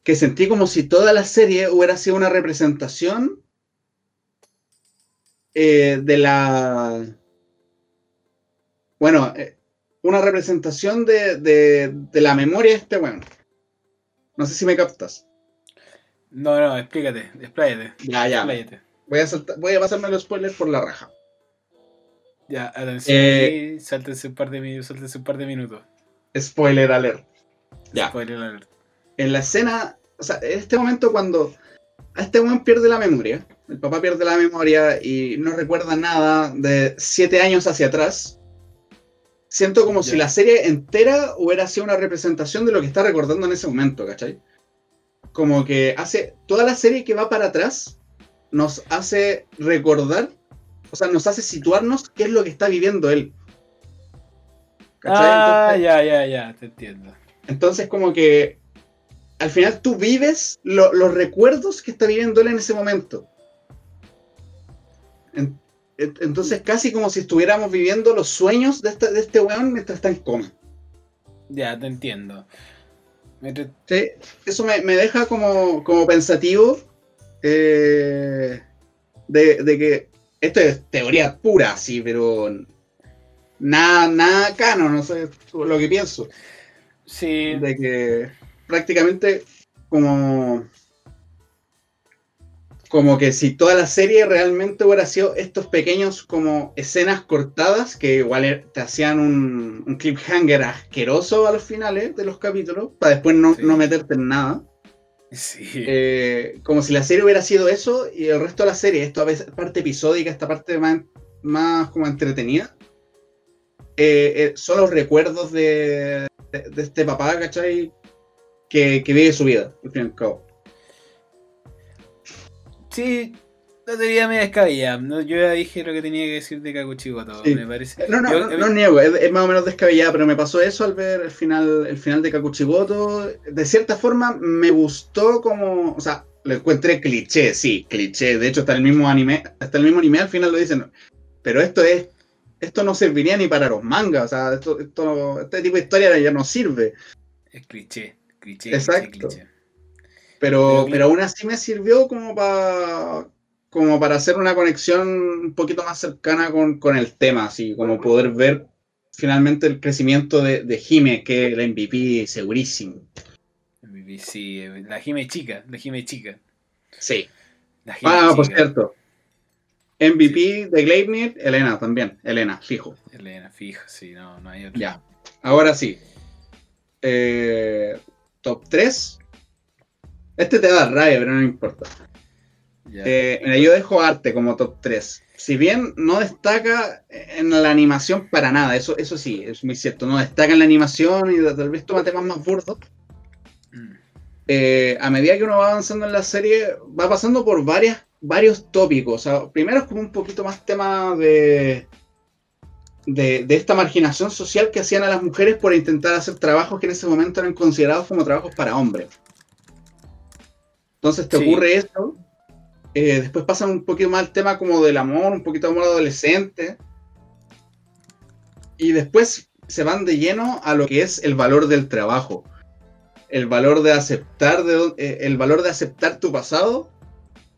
que sentí como si toda la serie hubiera sido una representación eh, de la... Bueno, eh, una representación de, de, de la memoria de este weón. No sé si me captas. No, no, explícate, expláyate. Ya, ya. expláyate. Voy a, saltar- voy a pasarme los spoilers por la raja. Ya, atención, Eh, sáltense un par de minutos, sáltense un par de minutos. Spoiler alert. Ya. En la escena, o sea, en este momento cuando a este weón pierde la memoria, el papá pierde la memoria y no recuerda nada de siete años hacia atrás, siento como si la serie entera hubiera sido una representación de lo que está recordando en ese momento, ¿cachai? Como que hace toda la serie que va para atrás, nos hace recordar, o sea, nos hace situarnos qué es lo que está viviendo él. Ah, ya, ya, ya, te entiendo. Entonces, como que al final tú vives los recuerdos que está viviendo él en ese momento. entonces, casi como si estuviéramos viviendo los sueños de este, de este weón mientras está en coma. Ya, te entiendo. Sí, eso me, deja como, como pensativo eh, de, de, que esto es teoría pura, sí, pero nada, nada cano, no sé lo que pienso. Sí. De que prácticamente como como que si toda la serie realmente hubiera sido estos pequeños como escenas cortadas que igual er, te hacían un, un cliffhanger asqueroso a los finales de los capítulos para después no, no meterte en nada. Sí. Eh, como si la serie hubiera sido eso y el resto de la serie, esta parte episódica, esta parte más, más como entretenida, eh, eh, son los recuerdos de, de, este papá, ¿cachai? Que, que, vive su vida, al fin y al cabo. Sí, la teoría me descabellada. ¿no? Yo ya dije lo que tenía que decir de Kakuchigoto, me parece. No, no, no, niego, es, más o menos descabellada, pero me pasó eso al ver el final, el final de Kakuchigoto. De cierta forma me gustó como, o sea, lo encontré cliché, sí, cliché. De hecho, hasta el mismo anime, hasta el mismo anime al final lo dicen. Pero esto es, esto no serviría ni para los mangas, o sea, esto, esto este tipo de historia ya no sirve. Es cliché, cliché. Exacto. Cliché, Pero, pero aún así me sirvió como para como para hacer una conexión un poquito más cercana con, el tema, así como poder ver finalmente el crecimiento de, de Jime, que es el MVP segurísimo. MVP, sí, la Jime chica, la Jime chica. Sí. ah, por cierto. MVP de Gleipnir, Elena también. Elena, fijo. Elena, fijo, sí, no, no hay otro. Ya. Ahora sí. Eh, top 3. Este te da rabia, pero no importa. Eh, yo dejo arte como top 3. Si bien no destaca en la animación para nada, eso, eso sí, es muy cierto. No destaca en la animación y tal vez toma temas más burdos. Mm. Eh, a medida que uno va avanzando en la serie, va pasando por varias, varios tópicos. primero es como un poquito más tema de, de, esta marginación social que hacían a las mujeres por intentar hacer trabajos que en ese momento eran considerados como trabajos para hombres. Entonces te ocurre esto eh, después pasan un poquito más el tema como del amor, un poquito amor adolescente. Y después se van de lleno a lo que es el valor del trabajo. El valor de aceptar, de, eh, el valor de aceptar tu pasado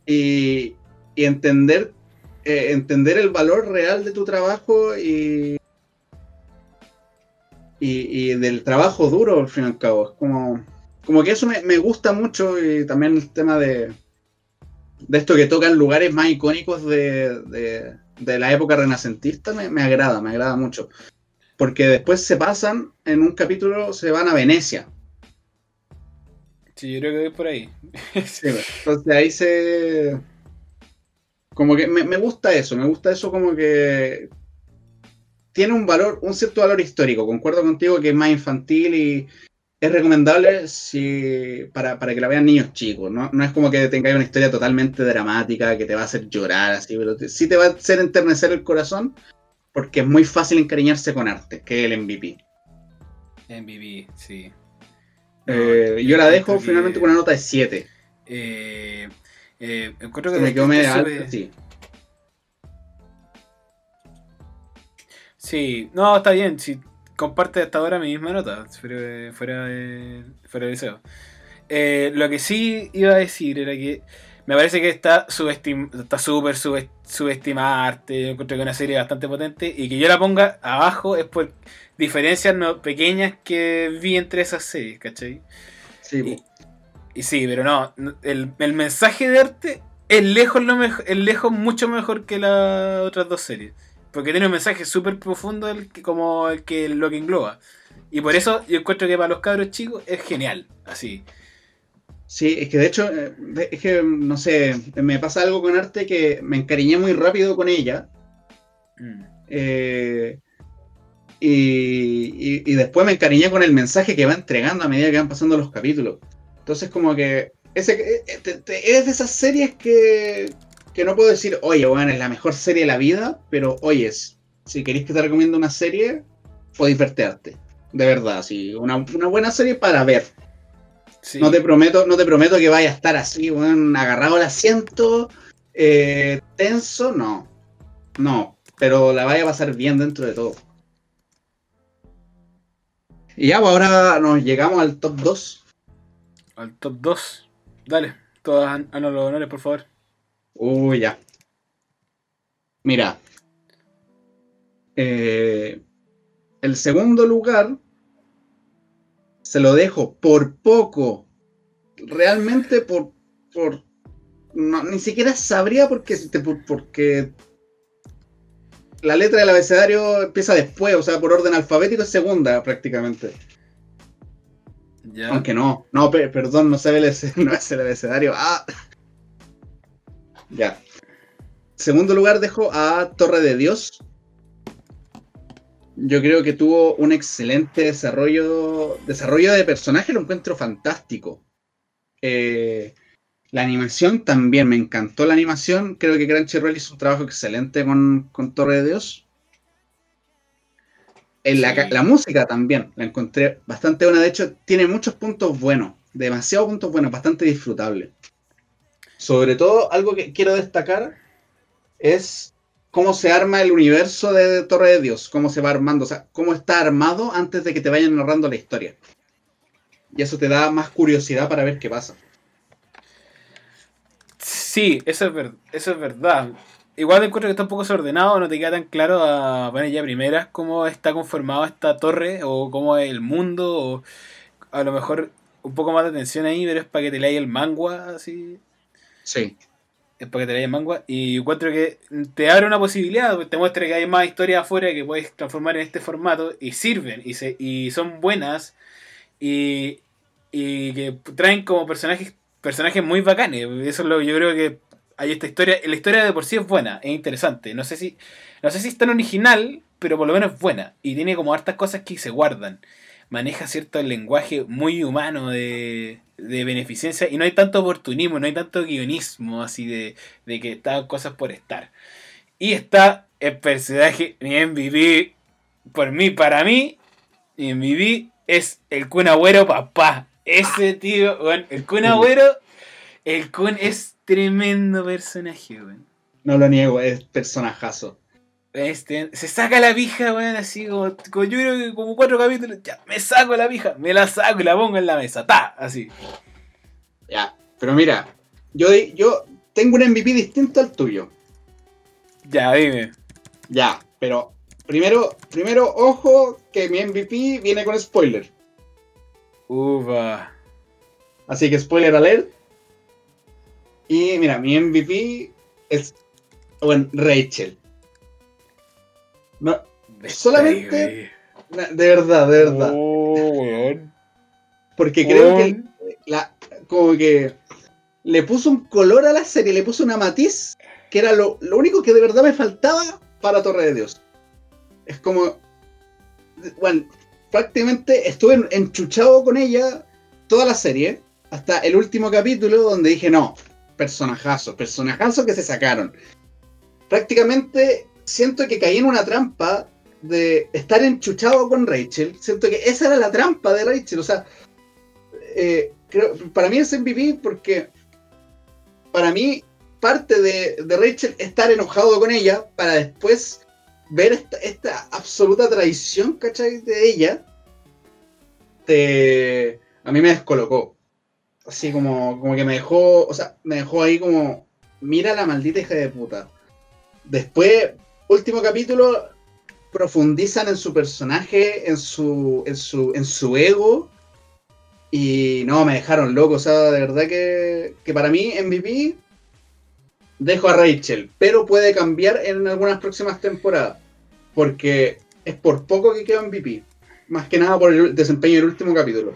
y, entender, eh, entender el valor real de tu trabajo y, y, del trabajo duro, al fin y al cabo. Es como, como que eso me, me gusta mucho y también el tema de, de esto que tocan lugares más icónicos de, la época renacentista, me, agrada, me agrada mucho. Porque después se pasan, en un capítulo se van a Venecia. Sí, yo creo que es por ahí. sí, entonces ahí se... Como que me, me gusta eso, me gusta eso como que tiene un valor, un cierto valor histórico. Concuerdo contigo que es más infantil y, es recomendable si, para, que la vean niños chicos, ¿no? No es como que tengáis una historia totalmente dramática que te va a hacer llorar, así, pero sí te va a hacer enternecer el corazón porque es muy fácil encariñarse con arte, que es el MVP. MVP, sí. Eh, yo la dejo finalmente con una nota de 7. Eh, eh, encuentro que me quedó medio sí. Sí, no, está bien. Sí, comparte hasta ahora mi misma nota, fuera, fuera, de, fuera deseo. Eh, lo que sí iba a decir era que me parece que está está súper subestimada arte. Yo encuentro que es una serie bastante potente y que yo la ponga abajo es por diferencias no, pequeñas que vi entre esas series, ¿cachai? Sí. Y, sí, pero no, el, el, mensaje de arte es lejos, lo es lejos mucho mejor que las otras dos series. Porque tiene un mensaje súper profundo el que, como el que lo que engloba. Y por eso yo encuentro que para los cabros chicos es genial, así. Sí, es que de hecho, eh, es que, no sé, me pasa algo con arte que me encariñé muy rápido con ella. Mm. Eh, y, y, después me encariñé con el mensaje que va entregando a medida que van pasando los capítulos. Entonces, como que ese, es de esas series que, que no puedo decir, oye, bueno, es la mejor serie de la vida, pero oyes, si queréis que te recomiendo una serie, podéis verte De verdad, sí, una, buena serie para ver. No te prometo, no te prometo que vaya a estar así, bueno, agarrado al asiento, eh, tenso, no. No, pero la vaya a pasar bien dentro de todo. Y ya, pues ahora nos llegamos al top 2. Al top 2. Dale, todos a los honores, por favor. Uy, ya. Mira. Eh, el segundo lugar se lo dejo por poco. Realmente por. por ni siquiera sabría porque, porque la letra del abecedario empieza después, o sea, por orden alfabético es segunda prácticamente. Aunque no, no, perdón, no, sabe el, no es el abecedario. Ah. Ya. Segundo lugar dejo a Torre de Dios. Yo creo que tuvo un excelente desarrollo, desarrollo de personaje, lo encuentro fantástico. Eh, la animación también, me encantó la animación. Creo que Crunchyroll hizo un trabajo excelente con, Torre de Dios. En la, música también, la encontré bastante buena. De hecho, tiene muchos puntos buenos, demasiados puntos buenos, bastante disfrutable. Sobre todo, algo que quiero destacar es cómo se arma el universo de Torre de Dios, cómo se va armando, o sea, cómo está armado antes de que te vayan narrando la historia. Y eso te da más curiosidad para ver qué pasa. Sí, eso es, eso es verdad. Igual encuentro que está un poco desordenado, no te queda tan claro a bueno, ya primeras cómo está conformado esta torre o cómo es el mundo o a lo mejor un poco más de atención ahí, pero es para que te leáis el manga así. Sí. Es para que te el manga y encuentro que te abre una posibilidad, te muestra que hay más historias afuera que puedes transformar en este formato y sirven y, se, y son buenas y, y que traen como personajes personajes muy bacanes. Eso es lo que yo creo que hay esta historia. La historia de por sí es buena, es interesante. No sé si, no sé si es tan original, pero por lo menos es buena. Y tiene como hartas cosas que se guardan. Maneja cierto lenguaje muy humano de, de beneficencia. Y no hay tanto oportunismo, no hay tanto guionismo así de, de que están cosas por estar. Y está el personaje, mi MVP, por mí, para mí, mi MVP es el Kun Agüero papá. Ese tío, bueno, el Kun Agüero, el Kun es tremendo personaje, weón. No lo niego, es personajazo. Este, se saca la pija, weón, así como, yo creo que como cuatro capítulos, ya, me saco la pija, me la saco y la pongo en la mesa, ta, así. Ya, pero mira, yo, yo tengo un MVP distinto al tuyo. Ya, dime. Ya, pero primero, primero, ojo que mi MVP viene con spoiler. Uva. Así que spoiler alert. Y mira, mi MVP es bueno, Rachel. No, solamente. De verdad, de verdad. Oh, Porque creo que la, como que le puso un color a la serie, le puso una matiz que era lo, lo único que de verdad me faltaba para Torre de Dios. Es como. Bueno, prácticamente estuve enchuchado con ella toda la serie, hasta el último capítulo donde dije, no, personajazo, personajazo que se sacaron. Prácticamente siento que caí en una trampa de estar enchuchado con Rachel. Siento que esa era la trampa de Rachel. O sea, eh, para mí es MVP porque para mí parte de, de, Rachel estar enojado con ella para después ver esta, absoluta traición, ¿cachai? De ella, te, a mí me descolocó. Así como, como que me dejó, o sea, me dejó ahí como, mira la maldita hija de puta. Después, último capítulo, profundizan en su personaje, en su, en su, en su ego. Y no, me dejaron loco. O sea, de verdad que, que para mí, MVP, dejo a Rachel. Pero puede cambiar en algunas próximas temporadas porque es por poco que quedó MVP. más que nada por el desempeño del último capítulo.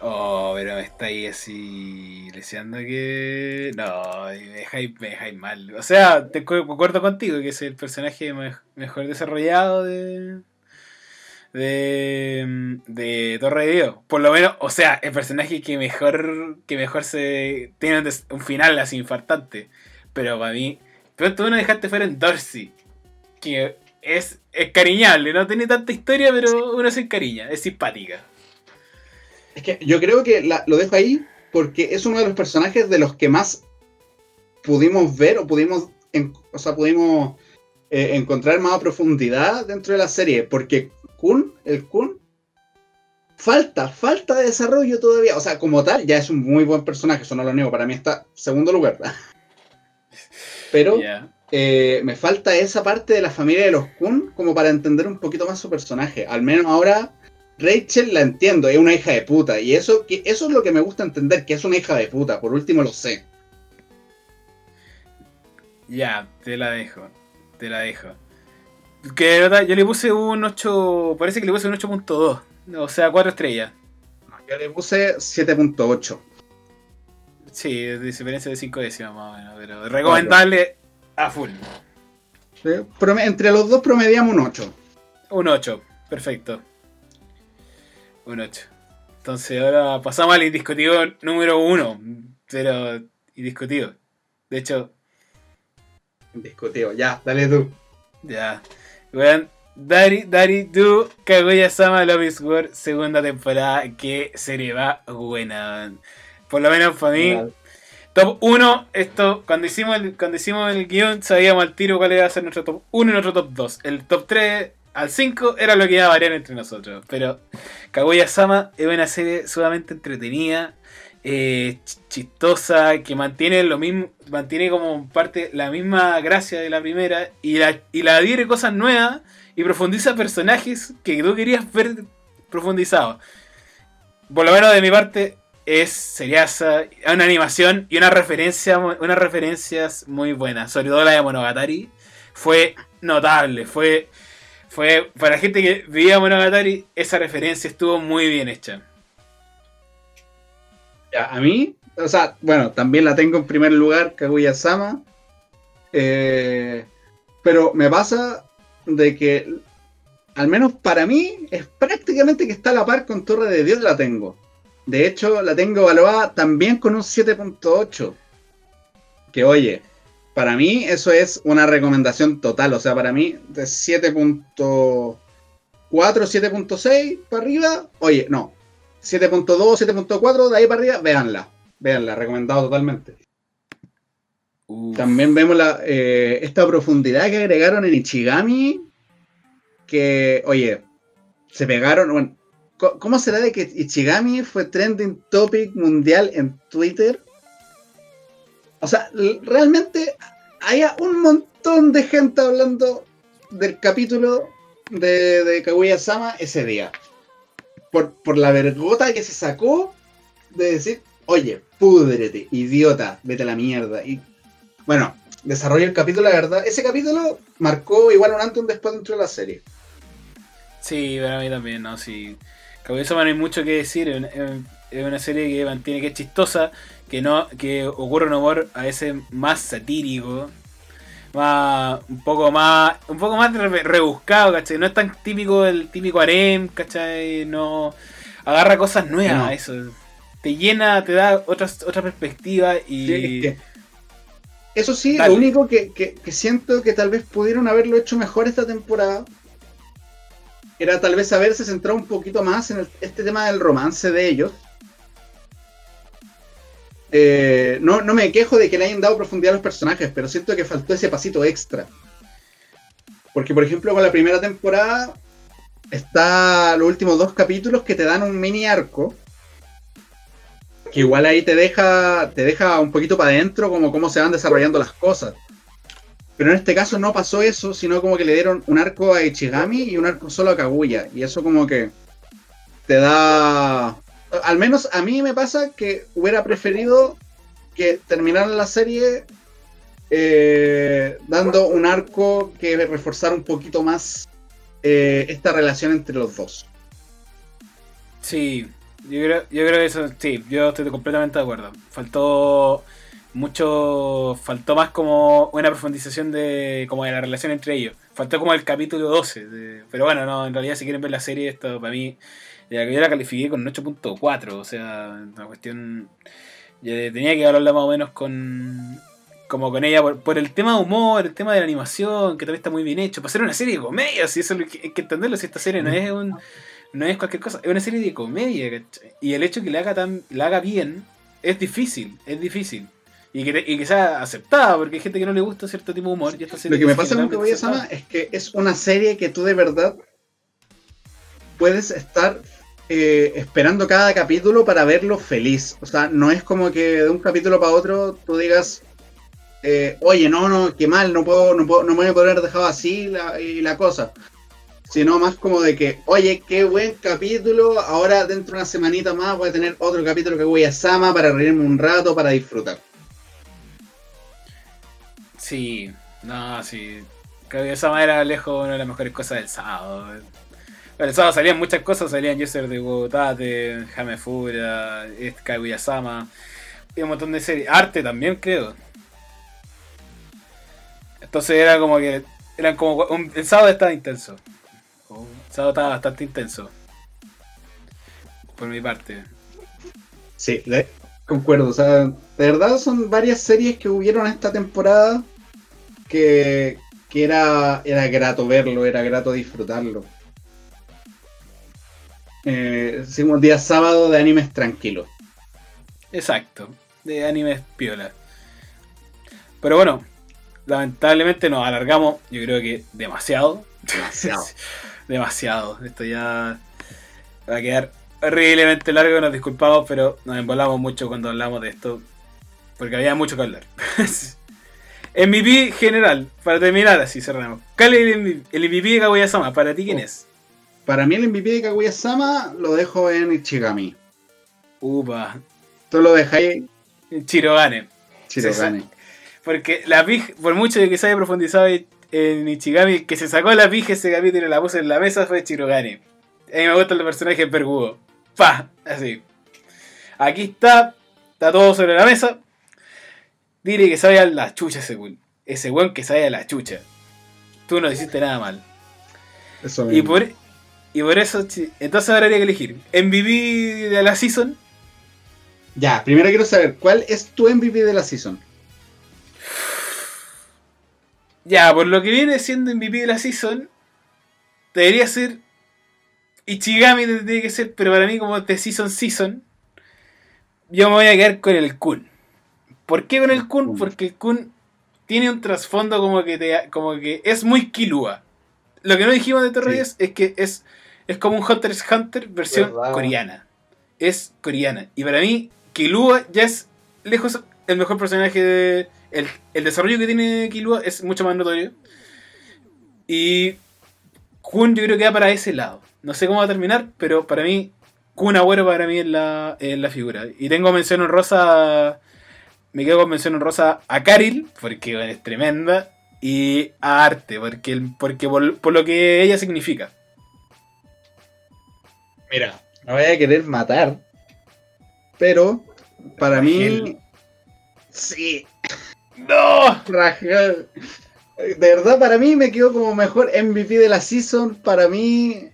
Oh, pero me estáis así deseando que. No, me dejáis, me dejáis mal. O sea, te cu- concuerdo contigo que es el personaje me- mejor desarrollado de. De. De Torre de Dios. Por lo menos, o sea, el personaje que mejor. Que mejor se. Tiene un final así infartante. Pero para mí. Pero tú no dejaste fuera en Dorsey. Que es, es cariñable, no tiene tanta historia, pero uno se encariña, es simpática. Es que yo creo que la- lo dejo ahí porque es uno de los personajes de los que más pudimos ver o pudimos, en- o sea, pudimos eh, encontrar más profundidad dentro de la serie. Porque Kun, el Kun, falta, falta de desarrollo todavía. O sea, como tal, ya es un muy buen personaje, eso no lo niego. Para mí está segundo lugar. Pero eh, me falta esa parte de la familia de los Kun como para entender un poquito más su personaje. Al menos ahora Rachel la entiendo, es una hija de puta. Y eso, que, eso es lo que me gusta entender, que es una hija de puta. Por último lo sé. Ya, te la dejo. Te la dejo. Que de verdad, yo le puse un 8. Parece que le puse un 8.2. O sea, 4 estrellas. Yo le puse 7.8. Sí, de diferencia de 5 décimas más o menos. Pero recomendable a full. Entre los dos promediamos un 8. Un 8. Perfecto. Un 8. Entonces ahora pasamos al indiscutido número 1. Pero indiscutido. De hecho, Indiscutido. Ya, dale tú. Ya. Weón, Dari, Dari, Do, Kaguya-sama Love is War, segunda temporada. Qué serie va buena. Por lo menos para mí. Top 1, esto, cuando hicimos el, cuando hicimos el guion, sabíamos al tiro cuál iba a ser nuestro top 1 y nuestro top 2. El top 3 al 5 era lo que iba a variar entre nosotros. Pero Kaguya-sama es una serie sumamente entretenida, eh, ch- chistosa, que mantiene lo mismo, mantiene como parte la misma gracia de la primera y la, y la adhiere cosas nuevas y profundiza personajes que tú querías ver profundizados. Por lo menos de mi parte, es seriaza, una animación y una referencia, unas referencias muy buenas. Sobre todo la de Monogatari. Fue notable. Fue, fue para la gente que veía Monogatari, esa referencia estuvo muy bien hecha. A mí, o sea, bueno, también la tengo en primer lugar, Kaguya-sama. Eh, pero me pasa de que, al menos para mí, es prácticamente que está a la par con Torre de Dios la tengo. De hecho, la tengo evaluada también con un 7.8. Que oye, para mí eso es una recomendación total. O sea, para mí, de 7.4, 7.6 para arriba, oye, no, 7.2, 7.4, de ahí para arriba, véanla. Véanla, recomendado totalmente. Uf. También vemos la, eh, esta profundidad que agregaron en Ichigami. Que, oye, se pegaron. Bueno, ¿Cómo será de que Ichigami fue trending topic mundial en Twitter? O sea, realmente hay un montón de gente hablando del capítulo de, de Kaguya-sama ese día. Por, por la vergota que se sacó de decir, oye, púdrete, idiota, vete a la mierda. Y bueno, desarrolla el capítulo, la verdad. Ese capítulo marcó igual un antes y un después dentro de la serie. Sí, para mí también, ¿no? Sí. Kaguya-sama no hay mucho que decir. Es una serie que mantiene que es chistosa, que no que ocurre un humor a veces más satírico, más un poco más un poco más re- rebuscado, ¿cachai? No es tan típico el típico harem, ¿cachai? No agarra cosas nuevas, No. eso. Te llena, te da otras otra perspectiva y Sí, es que- eso sí, Dale. lo único que, que- que siento que tal vez pudieron haberlo hecho mejor esta temporada era tal vez haberse centrado un poquito más en el- este tema del romance de ellos. Eh, no, no me quejo de que le hayan dado profundidad a los personajes, pero siento que faltó ese pasito extra. Porque, por ejemplo, con la primera temporada está los últimos dos capítulos que te dan un mini arco. Que igual ahí te deja, te deja un poquito para adentro como cómo se van desarrollando las cosas. Pero en este caso no pasó eso, sino como que le dieron un arco a Ichigami y un arco solo a Kaguya. Y eso como que te da... Al menos a mí me pasa que hubiera preferido que terminaran la serie eh, dando un arco que reforzara un poquito más eh, esta relación entre los dos. Sí, yo creo, yo creo que eso, sí, yo estoy completamente de acuerdo. Faltó mucho, faltó más como una profundización de como de la relación entre ellos. Faltó como el capítulo 12. pero bueno, no, en realidad si quieren ver la serie, esto para mí, yo la califiqué con un 8.4, o sea, una cuestión... Yo tenía que hablarla más o menos con, como con ella por, el tema de humor, el tema de la animación, que también está muy bien hecho. Para ser una serie de comedia, si eso hay que, entenderlo, si esta serie no es un, no es cualquier cosa, es una serie de comedia, Y el hecho que la haga tan, la haga bien, es difícil, es difícil. Y que, y que sea aceptada, porque hay gente que no le gusta cierto tipo de humor. Y esta serie Lo que me pasa con Kaguya Sama es que es una serie que tú de verdad puedes estar eh, esperando cada capítulo para verlo feliz. O sea, no es como que de un capítulo para otro tú digas, eh, oye, no, no, qué mal, no puedo, no puedo, no me voy a poder dejado así la, y la cosa. Sino más como de que, oye, qué buen capítulo, ahora dentro de una semanita más voy a tener otro capítulo que voy a Sama para reírme un rato, para disfrutar. Sí, no, sí. Creo que Sama era lejos una de las mejores cosas del sábado. El sábado salían muchas cosas, salían User de Wotate, Hamefura, Kaguya-sama, y un montón de series. Arte también, creo. Entonces era como que. Eran como. el sábado estaba intenso. El sábado estaba bastante intenso. Por mi parte. Sí, concuerdo. O sea, de verdad son varias series que hubieron esta temporada que, que era, era grato verlo, era grato disfrutarlo. Eh, un día sábado de animes tranquilos. Exacto, de animes piola. Pero bueno, lamentablemente nos alargamos, yo creo que demasiado. Demasiado. demasiado. Esto ya va a quedar horriblemente largo, nos disculpamos, pero nos embolamos mucho cuando hablamos de esto. Porque había mucho que hablar. MVP general, para terminar así cerramos. ¿Cuál es el MVP, de Kaguya-sama? ¿Para ti quién oh. es? Para mí el MVP de Kaguya-sama lo dejo en Ichigami. Upa. Tú lo dejáis en Chirogane. Chirogane. Porque la pija, por mucho de que se haya profundizado en Ichigami, que se sacó la pija ese capítulo y la puso en la mesa fue Chirogane. A mí me gusta el personaje Pergugo. Pa, así. Aquí está, está todo sobre la mesa. Dile que sabe a la chucha ese weón. Ese weón que sabe a la chucha. Tú no hiciste nada mal. Eso y por, y por eso, entonces ahora habría que elegir. MVP de la season. Ya, primero quiero saber, ¿cuál es tu MVP de la season? Ya, por lo que viene siendo MVP de la season, debería ser Ichigami, tendría que ser, pero para mí como de season season, yo me voy a quedar con el Kun. ¿Por qué con el Kun? Porque el Kun tiene un trasfondo como que te, como que es muy Kilua. Lo que no dijimos de Torreyes es que es, es como un Hunter x Hunter versión coreana. Es coreana. Y para mí, Kilua ya es lejos el mejor personaje de, el, desarrollo que tiene Killua es mucho más notorio. Y Kun yo creo que va para ese lado. No sé cómo va a terminar, pero para mí, Kun Agüero para mí es la, la figura. Y tengo mención en rosa. Me quedo con mención en rosa a Karil, porque es tremenda. Y a Arte, porque, porque por, lo que ella significa. Mira, no voy a querer matar. Pero, para mí. Sí, no, De verdad, para mí me quedó como mejor MVP de la season. Para mí,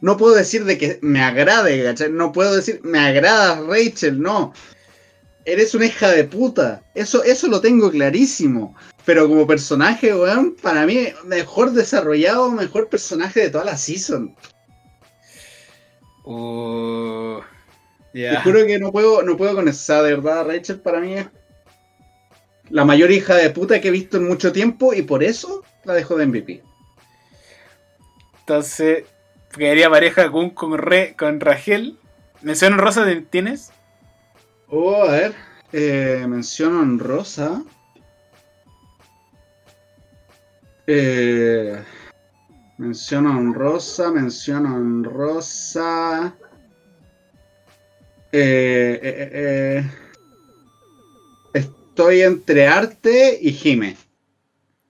no puedo decir de que me agrade, No puedo decir, me agrada Rachel, no. Eres una hija de puta. Eso, eso lo tengo clarísimo. Pero como personaje, weón, para mí, mejor desarrollado, mejor personaje de toda la season. Uh, Te juro que no puedo, no puedo con esa, de verdad, Rachel para mí es la mayor hija de puta que he visto en mucho tiempo y por eso la dejo de MVP. Entonces, quedaría pareja con, con, Re, con Rachel. ¿Mención rosa tienes? Oh, a ver. Eh, mención rosa. Eh, mención honrosa, mención honrosa. Eh, eh, eh, eh estoy entre Arte y Jime.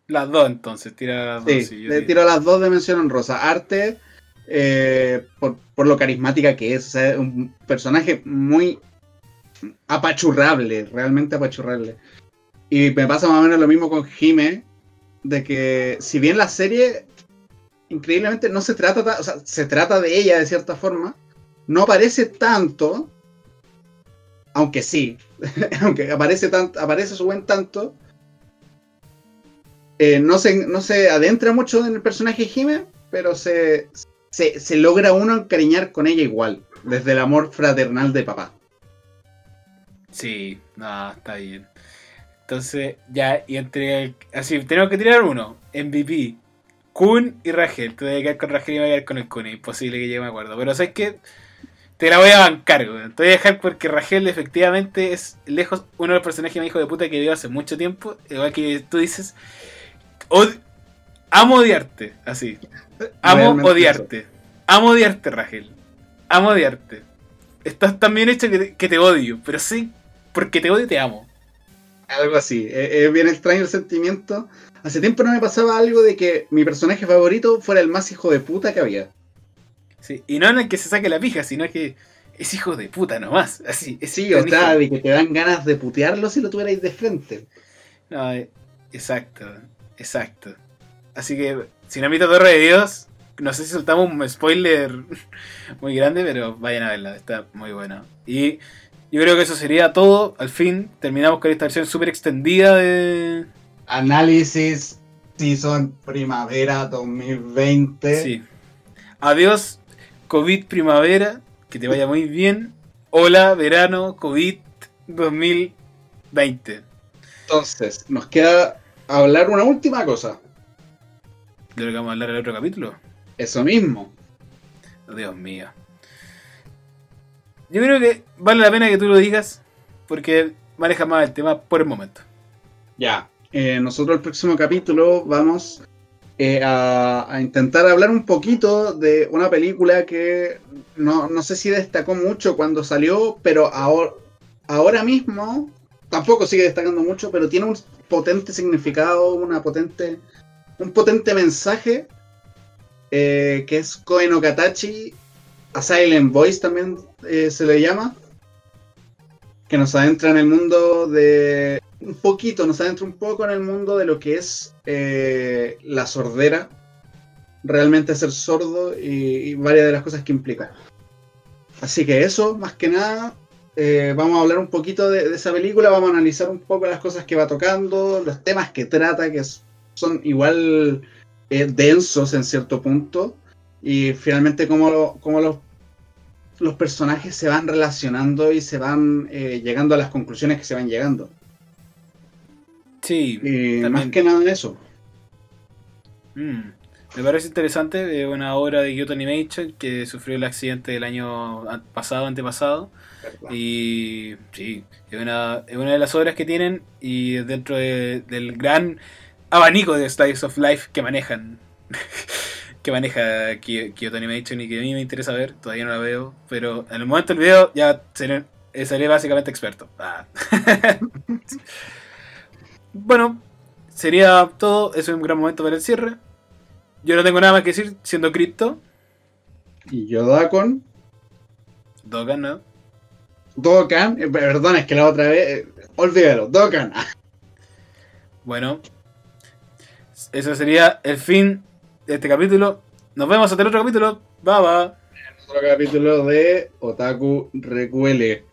Las dos entonces, tira las dos. Sí, le tiro las dos de mención rosa. Arte, eh, por, por lo carismática que es. O sea, un personaje muy apachurrable, realmente apachurrable. Y me pasa más o menos lo mismo con Jime, de que si bien la serie increíblemente no se trata, ta- o sea, se trata de ella de cierta forma, no aparece tanto, aunque sí, aunque aparece tanto, aparece su buen tanto, eh, no, se, no se adentra mucho en el personaje Jime, pero se, se, se logra uno encariñar con ella igual, desde el amor fraternal de papá. Sí, no, está bien. Entonces, ya, y entre. Así, tenemos que tirar uno: MVP, Kun y Rachel. Te voy a quedar con Rachel y me voy a quedar con el Kun. Es imposible que llegue a un acuerdo. Pero sabes que te la voy a bancar, weón. Te voy a dejar porque Rachel efectivamente es lejos uno de los personajes más hijo de puta que veo hace mucho tiempo. Igual que tú dices. od- amo odiarte, así. Amo Realmente odiarte. Amo odiarte, Rachel. Amo odiarte. Estás tan bien hecho que te, que te odio, pero sí, porque te odio te amo. Algo así. Es, es bien extraño el sentimiento. Hace tiempo no me pasaba algo de que mi personaje favorito fuera el más hijo de puta que había. Sí, Y no en el que se saque la pija, sino que es hijo de puta nomás. Así, es Sí, o sea, que te dan ganas de putearlo si lo tuvierais de frente. No, eh, exacto, exacto. Así que, si no han visto Torre de Dios, no sé si soltamos un spoiler muy grande, pero vayan a verla, está muy buena. Y yo creo que eso sería todo. Al fin, terminamos con esta versión súper extendida de. Análisis Season Primavera 2020. Sí. Adiós, COVID primavera, que te vaya muy bien. Hola, verano, COVID 2020. Entonces, nos queda hablar una última cosa. De lo que vamos a hablar en el otro capítulo. Eso mismo. Dios mío. Yo creo que vale la pena que tú lo digas porque manejas más el tema por el momento. Ya. Eh, nosotros el próximo capítulo vamos eh, a, intentar hablar un poquito de una película que no, no sé si destacó mucho cuando salió, pero ahora, ahora mismo tampoco sigue destacando mucho, pero tiene un potente significado, una potente, un potente mensaje eh, que es Koe no Katachi, a Silent Voice también eh, se le llama, que nos adentra en el mundo de un poquito, nos adentra un poco en el mundo de lo que es eh, la sordera, realmente ser sordo y, varias de las cosas que implica. Así que eso, más que nada, eh, vamos a hablar un poquito de, esa película, vamos a analizar un poco las cosas que va tocando, los temas que trata, que son igual eh, densos en cierto punto, y finalmente cómo, lo- los, los personajes se van relacionando y se van llegando a las conclusiones que se van llegando. Sí, También. más que nada eso. mm, me parece interesante. Es una obra de Kyoto Animation que sufrió el accidente del año pasado, antepasado. Y sí, es una, es una de las obras que tienen y dentro de- del gran abanico de Slice of Life que manejan. que maneja Kyoto Animation y que a mí me interesa ver, todavía no la veo, pero en el momento del video ya seré, eh, seré básicamente experto. Ah. bueno, sería todo, es un gran momento para el cierre. Yo no tengo nada más que decir, siendo cripto, Y Yodakon, Dogan, ¿no? Dokkan, eh, perdón, es que la otra vez, eh, olvídalo, Dokkan. Bueno, eso sería el fin de este capítulo. Nos vemos hasta el otro capítulo. Bye bye. Otro capítulo de Otaku Recuele.